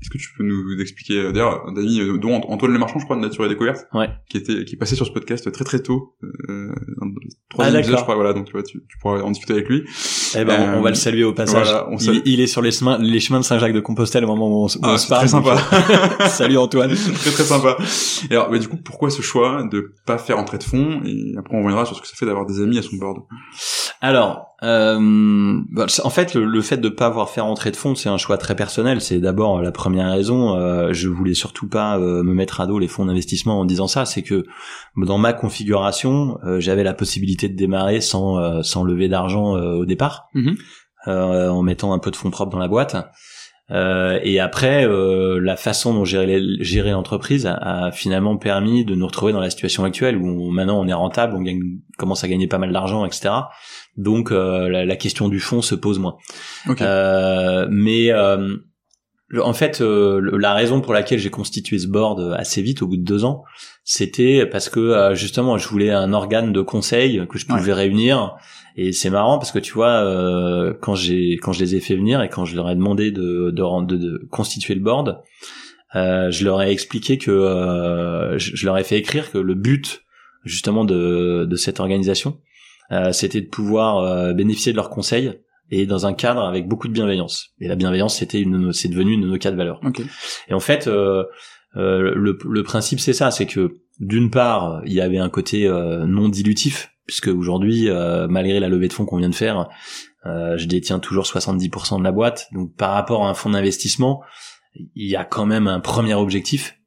Speaker 1: Est-ce que tu peux nous expliquer euh, d'ailleurs d'amis euh, dont Antoine Lemarchand je crois de Nature et Découverte
Speaker 2: ouais.
Speaker 1: qui était qui est passé sur ce podcast très très tôt euh, troisième ah, épisode je crois voilà donc tu vois tu, tu pourras en discuter avec lui.
Speaker 2: Eh ben on va le saluer au passage. il, est sur les chemins les chemins de Saint-Jacques de Compostelle au moment où on, se
Speaker 1: ah, parle très sympa.
Speaker 2: salut Antoine.
Speaker 1: Très très sympa. Et alors mais du coup pourquoi ce choix de pas faire entrer de fonds et après on reviendra sur ce que ça fait d'avoir des amis à son board.
Speaker 2: Alors euh, bah, en fait, le, fait de pas avoir fait rentrer de fonds, c'est un choix très personnel. C'est d'abord la première raison. Euh, je voulais surtout pas euh, me mettre à dos les fonds d'investissement en disant ça. C'est que dans ma configuration, euh, j'avais la possibilité de démarrer sans sans lever d'argent au départ, mm-hmm. en mettant un peu de fonds propres dans la boîte. Euh, et après, euh, la façon dont gérer, gérer l'entreprise a, a, finalement permis de nous retrouver dans la situation actuelle où maintenant on est rentable, on gagne, commence à gagner pas mal d'argent, etc. Donc euh, la, la, question du fond se pose moins. Euh, mais euh, en fait, la raison pour laquelle j'ai constitué ce board assez vite, au bout de deux ans, c'était parce que justement, je voulais un organe de conseil que je pouvais réunir. Et c'est marrant parce que tu vois, euh, quand j'ai quand je les ai fait venir et quand je leur ai demandé de de, de, constituer le board, euh, je leur ai expliqué que euh, je, leur ai fait écrire que le but justement de de cette organisation, euh, c'était de pouvoir euh, bénéficier de leurs conseils et dans un cadre avec beaucoup de bienveillance. Et la bienveillance, c'était une, c'est devenu une de nos quatre valeurs.
Speaker 1: Okay.
Speaker 2: Et en fait, euh, euh, le, le principe, c'est ça, c'est que d'une part, il y avait un côté non dilutif puisque aujourd'hui, euh, malgré la levée de fonds qu'on vient de faire, euh, je détiens toujours 70% de la boîte. Donc par rapport à un fonds d'investissement, il y a quand même un premier objectif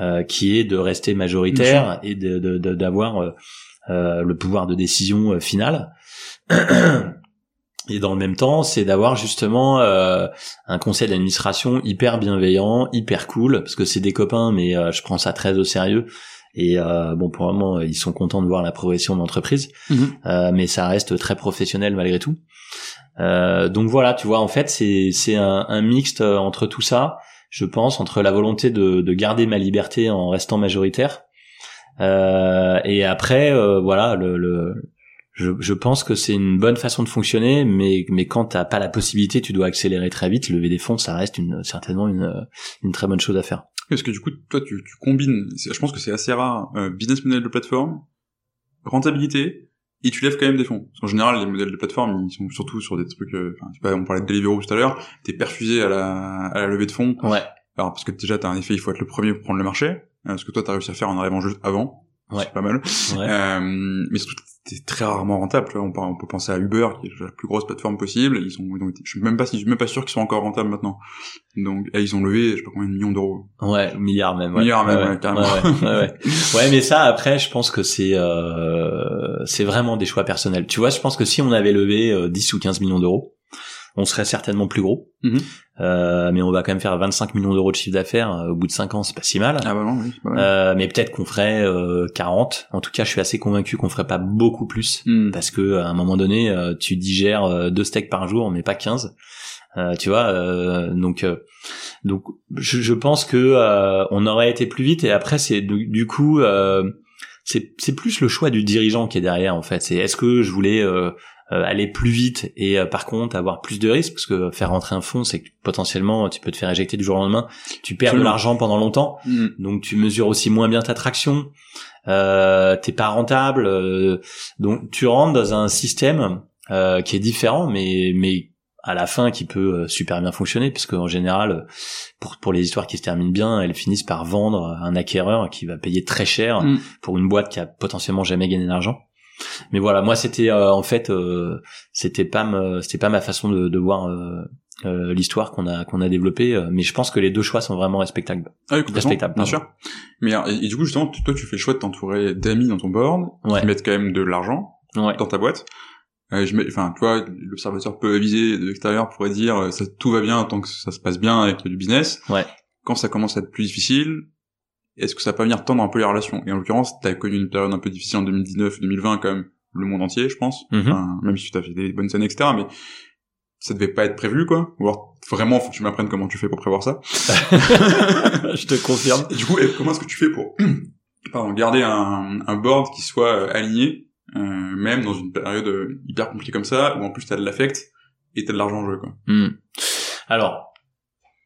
Speaker 2: euh, qui est de rester majoritaire et d'avoir de, de, le pouvoir de décision finale. Et dans le même temps, c'est d'avoir justement un conseil d'administration hyper bienveillant, hyper cool, parce que c'est des copains, mais je prends ça très au sérieux. Et euh, bon, pour le moment, ils sont contents de voir la progression de l'entreprise, mhm. euh, mais ça reste très professionnel malgré tout. Euh, donc voilà, tu vois, en fait, c'est c'est un, un mixte entre tout ça, je pense, entre la volonté de, de garder ma liberté en restant majoritaire, euh, et après, euh, voilà, le, le je, je, pense que c'est une bonne façon de fonctionner, mais, mais quand t'as pas la possibilité, tu dois accélérer très vite. Lever des fonds, ça reste une, certainement une, une très bonne chose à faire.
Speaker 1: Parce que du coup, toi, tu, tu combines, je pense que c'est assez rare, euh, business model de plateforme, rentabilité, et tu lèves quand même des fonds. Parce qu'en général, les modèles de plateforme, ils sont surtout sur des trucs, euh, pas, on parlait de Deliveroo tout à l'heure, t'es perfusé à la, à la levée de fonds.
Speaker 2: Ouais.
Speaker 1: Alors, parce que déjà, t'as un effet, il faut être le premier pour prendre le marché, euh, ce que toi, t'as réussi à faire en arrivant juste avant.
Speaker 2: Ouais.
Speaker 1: C'est pas mal. Ouais. Euh, mais surtout, c'était très rarement rentable. Tu vois. On, peut, on peut penser à Uber, qui est la plus grosse plateforme possible. Ils sont, ils ont été- je suis même pas, je suis même pas sûr qu'ils soient encore rentables maintenant. Donc, et ils ont levé, je sais pas combien de millions d'euros.
Speaker 2: Ouais, milliard même. Ouais.
Speaker 1: Milliard même,
Speaker 2: ouais,
Speaker 1: ouais, carrément.
Speaker 2: Ouais, mais ça, après, je pense que c'est euh, c'est vraiment des choix personnels. Tu vois, je pense que si on avait levé euh, 10 ou 15 millions d'euros, on serait certainement plus gros.
Speaker 1: Mhm.
Speaker 2: Euh, mais on va quand même faire 25 millions d'euros de chiffre d'affaires euh, au bout de 5 ans, c'est pas si mal.
Speaker 1: Ah bah non, oui. Bah ouais.
Speaker 2: Euh, mais peut-être qu'on ferait euh, 40. En tout cas, je suis assez convaincu qu'on ferait pas beaucoup plus
Speaker 1: Hmm.
Speaker 2: parce que à un moment donné, euh, tu digères euh, deux steaks par jour, mais pas 15. Euh, tu vois, euh, donc euh, donc je, je pense que euh, on aurait été plus vite et après c'est du, du coup euh, c'est c'est plus le choix du dirigeant qui est derrière en fait. C'est est-ce que je voulais euh, euh, aller plus vite et euh, par contre avoir plus de risques parce que faire rentrer un fonds c'est que potentiellement tu peux te faire éjecter du jour au lendemain, tu perds de l'argent pendant longtemps
Speaker 1: Hmm.
Speaker 2: donc tu mesures aussi moins bien ta traction, euh, t'es pas rentable, euh, donc tu rentres dans un système euh, qui est différent, mais mais à la fin qui peut euh, super bien fonctionner, puisque en général, pour pour les histoires qui se terminent bien, elles finissent par vendre un acquéreur qui va payer très cher
Speaker 1: Mm.
Speaker 2: pour une boîte qui a potentiellement jamais gagné d'argent. Mais voilà, moi c'était euh, en fait euh, c'était pas c'était pas ma façon de, de voir euh, l'histoire qu'on a qu'on a développée, euh, mais je pense que les deux choix sont vraiment respectables.
Speaker 1: Ah oui, complètement,
Speaker 2: Respectable,
Speaker 1: bien sûr. Mais et, et du coup, justement, toi, tu fais le choix de t'entourer d'amis dans ton board,
Speaker 2: Ouais.
Speaker 1: qui mettent quand même de l'argent
Speaker 2: Ouais.
Speaker 1: dans ta boîte. Euh, je mets, enfin, tu vois, l'observateur peu avisé de l'extérieur pourrait dire, ça, tout va bien tant que ça se passe bien avec du business.
Speaker 2: Ouais.
Speaker 1: Quand ça commence à être plus difficile, est-ce que ça va pas venir tendre un peu les relations? Et en l'occurrence, t'as connu une période un peu difficile en 2019-2020, comme le monde entier, je pense.
Speaker 2: Mhm.
Speaker 1: Enfin, même si tu as fait des bonnes années, etc. Mais ça devait pas être prévu, quoi. Ou alors, vraiment, faut que tu m'apprennes comment tu fais pour prévoir ça.
Speaker 2: je te confirme.
Speaker 1: Et du coup, comment est-ce que tu fais pour pardon, garder un, un board qui soit euh, aligné, euh, même dans une période euh, hyper compliquée comme ça, où en plus t'as de l'affect et t'as de l'argent en jeu, quoi?
Speaker 2: Hmm. Alors,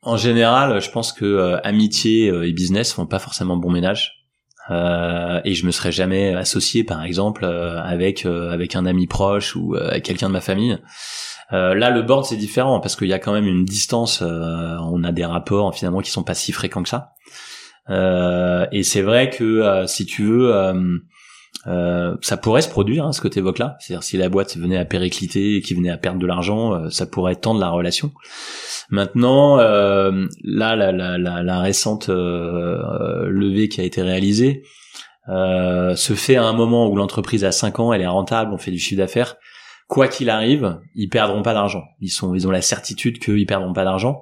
Speaker 2: en général, je pense que euh, amitié euh, et business font pas forcément bon ménage. Euh, et je me serais jamais associé, par exemple, euh, avec euh, avec un ami proche ou euh, quelqu'un de ma famille. Là, le board c'est différent parce qu'il y a quand même une distance. on a des rapports finalement qui sont pas si fréquents que ça. Et c'est vrai que si tu veux, euh, ça pourrait se produire, hein, ce que tu évoques là. C'est-à-dire si la boîte venait à péricliter et qui venait à perdre de l'argent, euh, ça pourrait tendre la relation. Maintenant, euh, là, la, la, la, la récente euh, euh, levée qui a été réalisée euh, se fait à un moment où l'entreprise a 5 ans, elle est rentable, on fait du chiffre d'affaires. Quoi qu'il arrive, ils perdront pas d'argent. Ils sont, ils ont la certitude qu'ils perdront pas d'argent.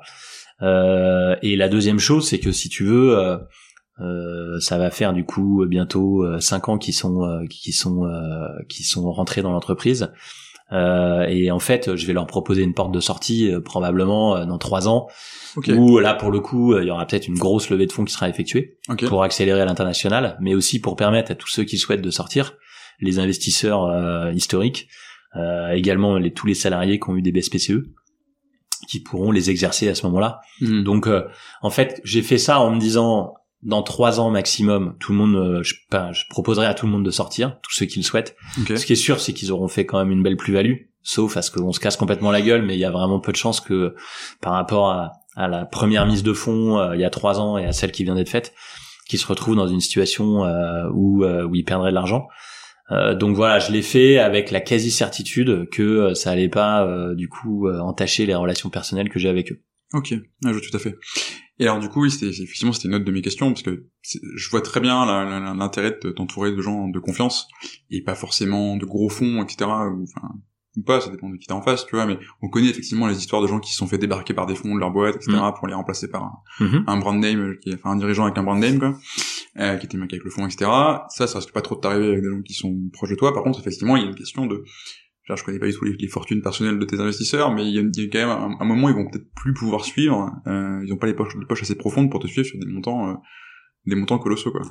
Speaker 2: Et la deuxième chose, c'est que si tu veux, euh, ça va faire du coup bientôt euh, cinq ans qui sont euh, qui sont euh, qui sont rentrés dans l'entreprise. Euh, et en fait, je vais leur proposer une porte de sortie euh, probablement euh, dans trois ans,
Speaker 1: Ok.
Speaker 2: où là pour le coup, il y aura peut-être une grosse levée de fonds qui sera effectuée
Speaker 1: Ok.
Speaker 2: pour accélérer à l'international, mais aussi pour permettre à tous ceux qui souhaitent de sortir, les investisseurs euh, historiques, euh, également les, tous les salariés qui ont eu des BSPCE, qui pourront les exercer à ce moment-là.
Speaker 1: Mhm.
Speaker 2: Donc, euh, en fait, j'ai fait ça en me disant, dans trois ans maximum, tout le monde, euh, je, pas, je proposerai à tout le monde de sortir, tous ceux qui le souhaitent.
Speaker 1: Ok.
Speaker 2: Ce qui est sûr, c'est qu'ils auront fait quand même une belle plus-value, sauf à ce qu'on se casse complètement la gueule, mais il y a vraiment peu de chances que, par rapport à, à la première mise de fonds euh, il y a trois ans et à celle qui vient d'être faite, qu'ils se retrouvent dans une situation euh, où, euh, où ils perdraient de l'argent. Euh, donc voilà, je l'ai fait avec la quasi-certitude que euh, ça allait pas euh, du coup euh, entacher les relations personnelles que j'ai avec eux.
Speaker 1: Ok, ah, je vois tout à fait. Et alors du coup, oui, c'était effectivement c'était une autre de mes questions parce que je vois très bien l'intérêt de t'entourer de gens de confiance et pas forcément de gros fonds, etc. Ou, enfin, ou pas, ça dépend de qui t'es en face, tu vois. Mais on connaît effectivement les histoires de gens qui se sont fait débarquer par des fonds de leur boîte, etc. pour les remplacer par un,
Speaker 2: Mhm.
Speaker 1: un brand name, qui enfin un dirigeant avec un brand name, quoi, euh, qui était mec avec le fond, etc. Ça, ça risque pas trop de t'arriver avec des gens qui sont proches de toi. Par contre, effectivement, il y a une question de Genre, je connais pas du tout les, les fortunes personnelles de tes investisseurs, mais il y y a quand même un, un moment où ils vont peut-être plus pouvoir suivre. Euh, ils ont pas les poches, les poches assez profondes pour te suivre sur des montants, euh, des montants colossaux, quoi.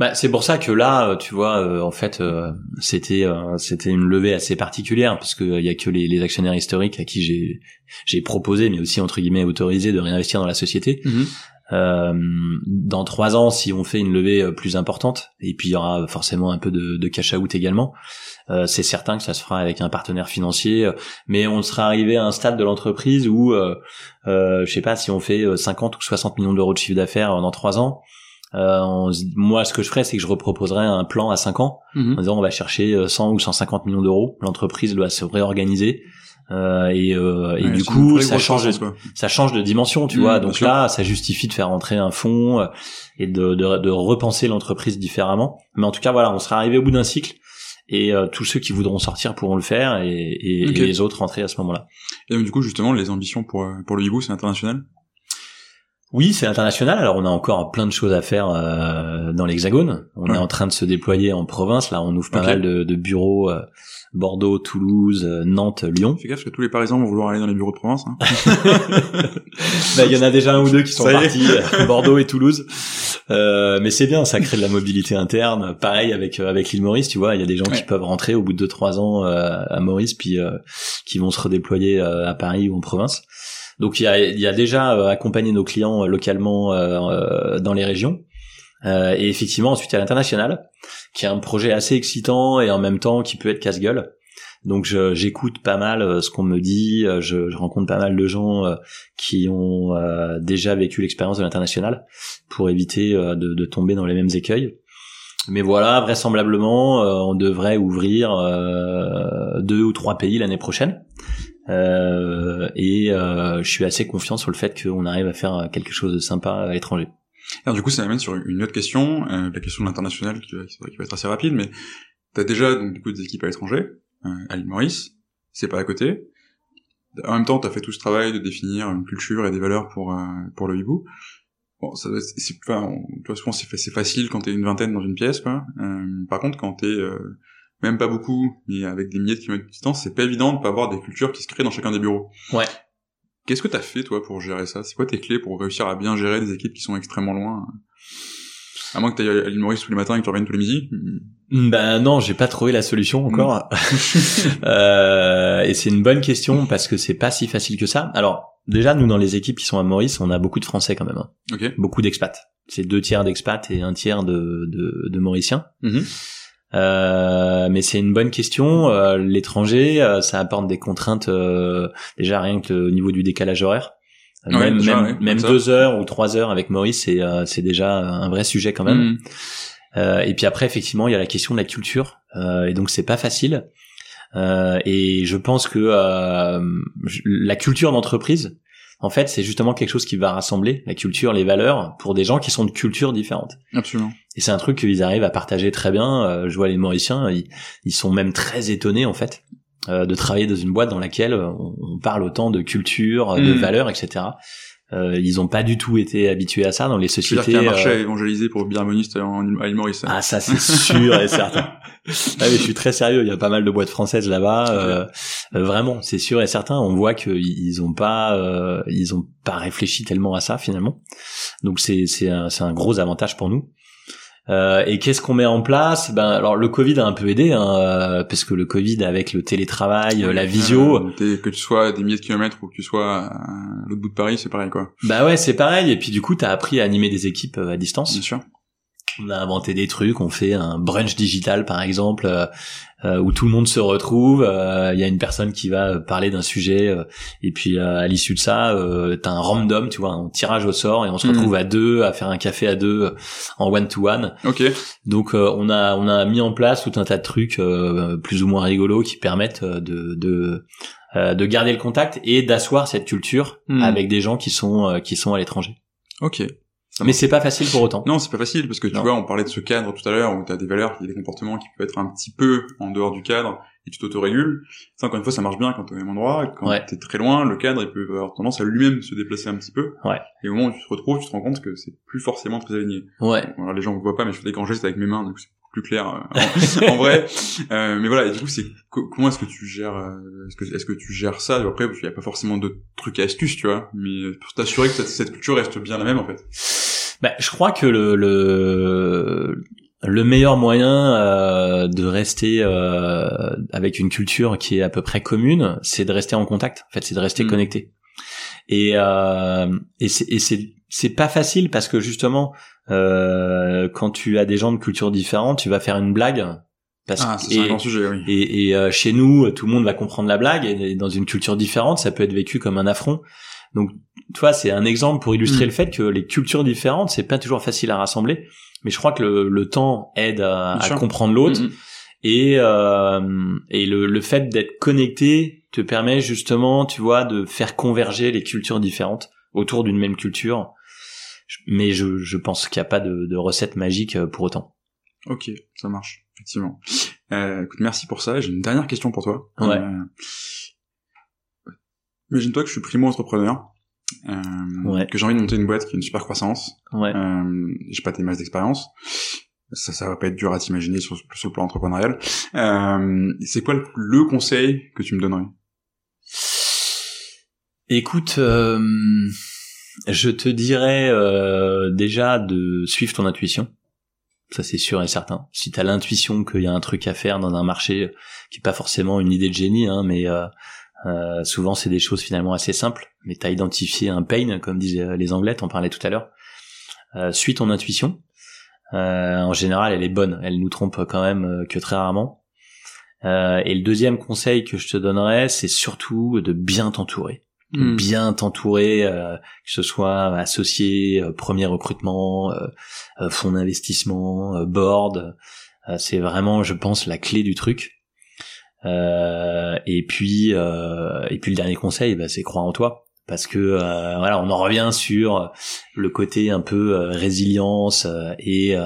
Speaker 2: Bah, c'est pour ça que là, euh, tu vois, euh, en fait, euh, c'était euh, c'était une levée assez particulière parce que il y a que les, les actionnaires historiques à qui j'ai j'ai proposé, mais aussi entre guillemets autorisé de réinvestir dans la société. Euh, dans trois ans, si on fait une levée euh, plus importante, et puis il y aura forcément un peu de, de cash out également, euh, c'est certain que ça se fera avec un partenaire financier, euh, mais on sera arrivé à un stade de l'entreprise où, euh, euh, je sais pas, si on fait euh, 50 ou 60 millions d'euros de chiffre d'affaires dans trois ans, Euh, moi, ce que je ferais, c'est que je reproposerais un plan à 5 ans,
Speaker 1: Mhm.
Speaker 2: en disant on va chercher 100 ou 150 millions d'euros. L'entreprise doit se réorganiser. Euh, et, euh, et du coup, ça change,
Speaker 1: quoi.
Speaker 2: ça change de dimension, tu
Speaker 1: Mmh,
Speaker 2: vois. Donc
Speaker 1: sûr.
Speaker 2: là, ça justifie de faire rentrer un fonds et de, de, de repenser l'entreprise différemment. Mais en tout cas, voilà, on sera arrivé au bout d'un cycle et euh, tous ceux qui voudront sortir pourront le faire et, et, les autres rentrer à ce moment-là.
Speaker 1: Et donc, du coup, justement, les ambitions pour, euh, pour le hibou, c'est international?
Speaker 2: Oui, c'est international. Alors on a encore plein de choses à faire euh, dans l'Hexagone. On
Speaker 1: Ouais.
Speaker 2: est en train de se déployer en province. Là, on ouvre pas mal de, de bureaux. euh, Bordeaux, Toulouse, euh, Nantes, Lyon.
Speaker 1: Fais gaffe, parce que tous les Parisiens vont vouloir aller dans les bureaux de province. Hein.
Speaker 2: Bah, il y en a déjà un ou deux qui sont partis, euh, Bordeaux et Toulouse. Euh, mais c'est bien, ça crée de la mobilité interne. Pareil avec avec l'île Maurice, tu vois, il y a des gens qui peuvent rentrer au bout de 2-3 ans euh, à Maurice, puis euh, qui vont se redéployer euh, à Paris ou en province. Donc il y a, déjà euh, accompagné nos clients euh, localement euh, dans les régions. Et effectivement, ensuite il y a l'international, qui est un projet assez excitant et en même temps qui peut être casse-gueule. Donc j'écoute pas mal ce qu'on me dit, je, rencontre pas mal de gens qui ont déjà vécu l'expérience de l'international pour éviter de, tomber dans les mêmes écueils. Mais voilà, vraisemblablement, on devrait ouvrir deux ou trois pays l'année prochaine. Euh, et euh, je suis assez confiant sur le fait qu'on arrive à faire quelque chose de sympa à l'étranger.
Speaker 1: Alors, du coup, ça m'amène sur une autre question, euh, la question de l'international, qui, va- être assez rapide, mais t'as déjà, donc, du coup, des équipes à l'étranger, euh, à l'île Maurice, c'est pas à côté. En même temps, t'as fait tout ce travail de définir une culture et des valeurs pour, euh, pour le hibou. Bon, ça, c'est, enfin, on- souvent, c'est, fa- c'est facile quand t'es une vingtaine dans une pièce, quoi. Euh, par contre, quand t'es, même pas beaucoup, mais avec des milliers de kilomètres de distance, c'est pas évident de pas avoir des cultures qui se créent dans chacun des bureaux.
Speaker 2: Ouais.
Speaker 1: Qu'est-ce que t'as fait, toi, pour gérer ça? C'est quoi tes clés pour réussir à bien gérer des équipes qui sont extrêmement loin? À moins que t'ailles à l'île Maurice tous les matins et que tu reviennes tous les midis.
Speaker 2: Ben non, j'ai pas trouvé la solution encore. Euh, et c'est une bonne question parce que c'est pas si facile que ça. Alors déjà, nous dans les équipes qui sont à Maurice, on a beaucoup de Français quand même, hein.
Speaker 1: Ok.
Speaker 2: beaucoup d'expats. C'est deux tiers d'expats et un tiers de, de, de Mauriciens.
Speaker 1: Mhm.
Speaker 2: Euh, mais c'est une bonne question. Euh, L'étranger, euh, ça apporte des contraintes euh, déjà rien que le niveau du décalage horaire. Euh,
Speaker 1: Ouais,
Speaker 2: même
Speaker 1: déjà,
Speaker 2: même,
Speaker 1: ouais,
Speaker 2: même
Speaker 1: comme ça.
Speaker 2: deux heures ou trois heures avec Maurice, c'est euh, c'est déjà un vrai sujet quand même. Euh, et puis après, effectivement, il y a la question de la culture, euh, et donc c'est pas facile. Euh, et je pense que euh, la culture d'entreprise, en fait, c'est justement quelque chose qui va rassembler la culture, les valeurs, pour des gens qui sont de cultures différentes.
Speaker 1: Absolument.
Speaker 2: Et c'est un truc qu'ils arrivent à partager très bien. Euh, je vois les Mauriciens, ils, ils sont même très étonnés en fait euh, de travailler dans une boîte dans laquelle on, parle autant de culture, de
Speaker 1: Mm.
Speaker 2: valeurs, etc. Euh, ils ont pas du tout été habitués à ça dans les
Speaker 1: C'est-à-dire
Speaker 2: sociétés.
Speaker 1: qu'il y a un marché
Speaker 2: euh,
Speaker 1: à évangéliser pour Birmoniste en, à l'île Maurice.
Speaker 2: ah ça c'est sûr et certain. Ah mais je suis très sérieux, il y a pas mal de boîtes françaises là-bas. euh, euh, vraiment, c'est sûr et certain. On voit qu'ils ils ont pas, euh, ils ont pas réfléchi tellement à ça finalement. Donc c'est c'est un, c'est un gros avantage pour nous. Euh, et qu'est-ce qu'on met en place? Ben alors le Covid a un peu aidé, hein, euh, parce que le Covid avec le télétravail, euh, la visio,
Speaker 1: Euh, que tu sois à des milliers de kilomètres ou que tu sois à l'autre bout de Paris, c'est pareil, quoi.
Speaker 2: bah ouais c'est pareil. Et puis du coup t'as appris à animer des équipes à distance.
Speaker 1: Bien sûr.
Speaker 2: On a inventé des trucs, on fait un brunch digital par exemple, euh, où tout le monde se retrouve. euh, Il y a une personne qui va parler d'un sujet, euh, et puis euh, à l'issue de ça, euh, t'as un random, tu vois, un tirage au sort, et on se
Speaker 1: Mhm.
Speaker 2: retrouve à deux à faire un café à deux en one to one.
Speaker 1: Ok.
Speaker 2: Donc euh, on a on a mis en place tout un tas de trucs euh, plus ou moins rigolos qui permettent de de euh, de garder le contact et d'asseoir cette culture
Speaker 1: Mhm.
Speaker 2: avec des gens qui sont euh, qui sont à l'étranger.
Speaker 1: Ok.
Speaker 2: Mais c'est pas facile pour autant.
Speaker 1: Non, c'est pas facile parce que tu
Speaker 2: Non.
Speaker 1: vois, on parlait de ce cadre tout à l'heure où t'as des valeurs, il y a des comportements qui peuvent être un petit peu en dehors du cadre et tu t'autorégules. Ça, encore une fois, ça marche bien quand t'es au même endroit. Quand
Speaker 2: Ouais.
Speaker 1: t'es très loin, le cadre, il peut avoir tendance à lui-même se déplacer un petit peu.
Speaker 2: Ouais.
Speaker 1: Et au moment où tu te retrouves, tu te rends compte que c'est plus forcément très aligné.
Speaker 2: Ouais.
Speaker 1: Alors, les gens ne voient pas, mais je fais des grands gestes avec mes mains, donc c'est plus clair euh, en, en vrai. Euh, mais voilà, et du coup, c'est co- comment est-ce que tu gères, euh, est-ce que est-ce que tu gères ça? Après, il y a pas forcément de trucs et astuces, tu vois, mais pour t'assurer que cette, cette culture reste bien la même en fait.
Speaker 2: Bah, je crois que le le, le meilleur moyen euh, de rester euh, avec une culture qui est à peu près commune, c'est de rester en contact. En fait, c'est de rester
Speaker 1: Mm.
Speaker 2: connecté. Et euh, et c'est et pas facile parce que justement euh, quand tu as des gens de cultures différentes, tu vas faire une blague parce
Speaker 1: Ah,
Speaker 2: que
Speaker 1: c'est un
Speaker 2: et-
Speaker 1: grand sujet, oui.
Speaker 2: et, et, euh, chez nous, tout le monde va comprendre la blague, et dans une culture différente, ça peut être vécu comme un affront. Donc, tu vois, c'est un exemple pour illustrer
Speaker 1: Mm.
Speaker 2: le fait que les cultures différentes, c'est pas toujours facile à rassembler. Mais je crois que le, le temps aide à, à comprendre l'autre.
Speaker 1: Mhm.
Speaker 2: Et, euh, et le, le fait d'être connecté te permet justement, tu vois, de faire converger les cultures différentes autour d'une même culture. Mais je, je pense qu'il n'y a pas de, de recette magique euh, pour autant.
Speaker 1: Ok, ça marche, effectivement. Euh, écoute, merci pour ça. J'ai une dernière question pour toi.
Speaker 2: Ouais.
Speaker 1: Euh, Imagine-toi que je suis primo-entrepreneur,
Speaker 2: Ouais.
Speaker 1: que j'ai envie de monter une boîte qui a une super croissance.
Speaker 2: Ouais.
Speaker 1: Euh, j'ai pas tes masses d'expérience. Ça, ça va pas être dur à t'imaginer sur, sur le plan entrepreneurial. Euh, c'est quoi le, le conseil que tu me donnerais?
Speaker 2: Écoute, euh, je te dirais euh, déjà de suivre ton intuition. Ça c'est sûr et certain. Si t'as l'intuition qu'il y a un truc à faire dans un marché qui est pas forcément une idée de génie, hein, mais euh, euh, souvent c'est des choses finalement assez simples. Mais t'as identifié un pain, comme disaient les Anglais, t'en parlais tout à l'heure. Euh, suis ton intuition. Euh, en général, elle est bonne. Elle nous trompe quand même euh, que très rarement. Euh, et le deuxième conseil que je te donnerais, c'est surtout de bien t'entourer
Speaker 1: Hmm.
Speaker 2: bien t'entourer, euh, que ce soit associé, euh, premier recrutement, euh, euh, fonds d'investissement, euh, board. Euh, c'est vraiment, je pense, la clé du truc. Euh, et puis, euh, et puis le dernier conseil, bah, c'est croire en toi, parce que euh, voilà, on en revient sur le côté un peu euh, résilience euh, et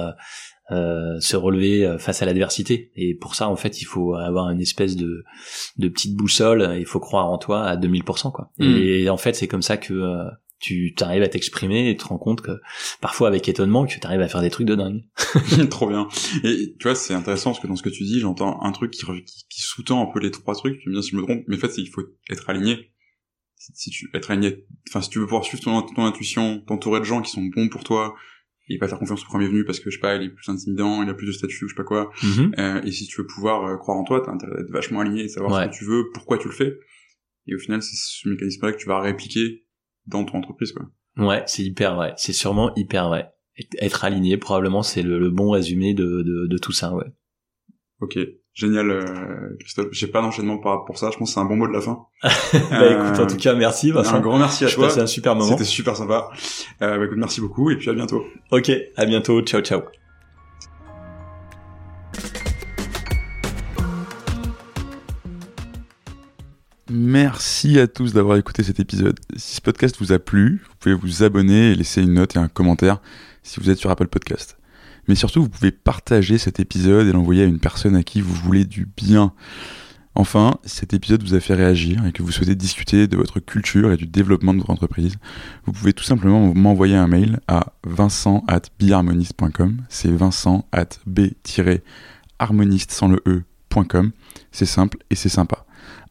Speaker 2: se relever face à l'adversité. Et pour ça, en fait, il faut avoir une espèce de, de petite boussole. Il faut croire en toi à 2000%, quoi.
Speaker 1: Mm.
Speaker 2: Et en fait, c'est comme ça que euh, tu t'arrives à t'exprimer et te rends compte que parfois, avec étonnement, que tu arrives à faire des trucs de dingue.
Speaker 1: Trop bien. Et tu vois, c'est intéressant parce que dans ce que tu dis, j'entends un truc qui, qui, qui sous-tend un peu les trois trucs. Tu me dis si je me trompe, mais en fait, c'est qu'il faut être aligné. Si, si tu être aligné, enfin, si tu veux pouvoir suivre ton, ton intuition, t'entourer de gens qui sont bons pour toi, et pas faire confiance au premier venu parce que je sais pas, il est plus intimidant, il a plus de statut, ou je sais pas quoi. Euh, et si tu veux pouvoir euh, croire en toi, t'as intérêt d'être vachement aligné, et savoir
Speaker 2: Ouais.
Speaker 1: ce que tu veux, pourquoi tu le fais. Et au final, c'est ce mécanisme-là que tu vas répliquer dans ton entreprise, quoi.
Speaker 2: Ouais, c'est hyper vrai. C'est sûrement hyper vrai. Être aligné, probablement, c'est le, le bon résumé de, de, de tout ça, ouais.
Speaker 1: Ok, génial, euh, Christophe. J'ai pas d'enchaînement à ça. Je pense que c'est un bon mot de la fin.
Speaker 2: bah écoute, en tout cas, merci Vincent.
Speaker 1: Un grand merci à
Speaker 2: Je
Speaker 1: toi.
Speaker 2: passé un super moment.
Speaker 1: C'était super sympa. Euh, bah, écoute, merci beaucoup et puis à bientôt.
Speaker 2: Ok, à bientôt. Ciao, ciao.
Speaker 1: Merci à tous d'avoir écouté cet épisode. Si ce podcast vous a plu, vous pouvez vous abonner et laisser une note et un commentaire si vous êtes sur Apple Podcast. Mais surtout, vous pouvez partager cet épisode et l'envoyer à une personne à qui vous voulez du bien. Enfin, si cet épisode vous a fait réagir et que vous souhaitez discuter de votre culture et du développement de votre entreprise, vous pouvez tout simplement m'envoyer un mail à vincent at. C'est vincent at b-harmoniste sans le e.com. C'est simple et c'est sympa.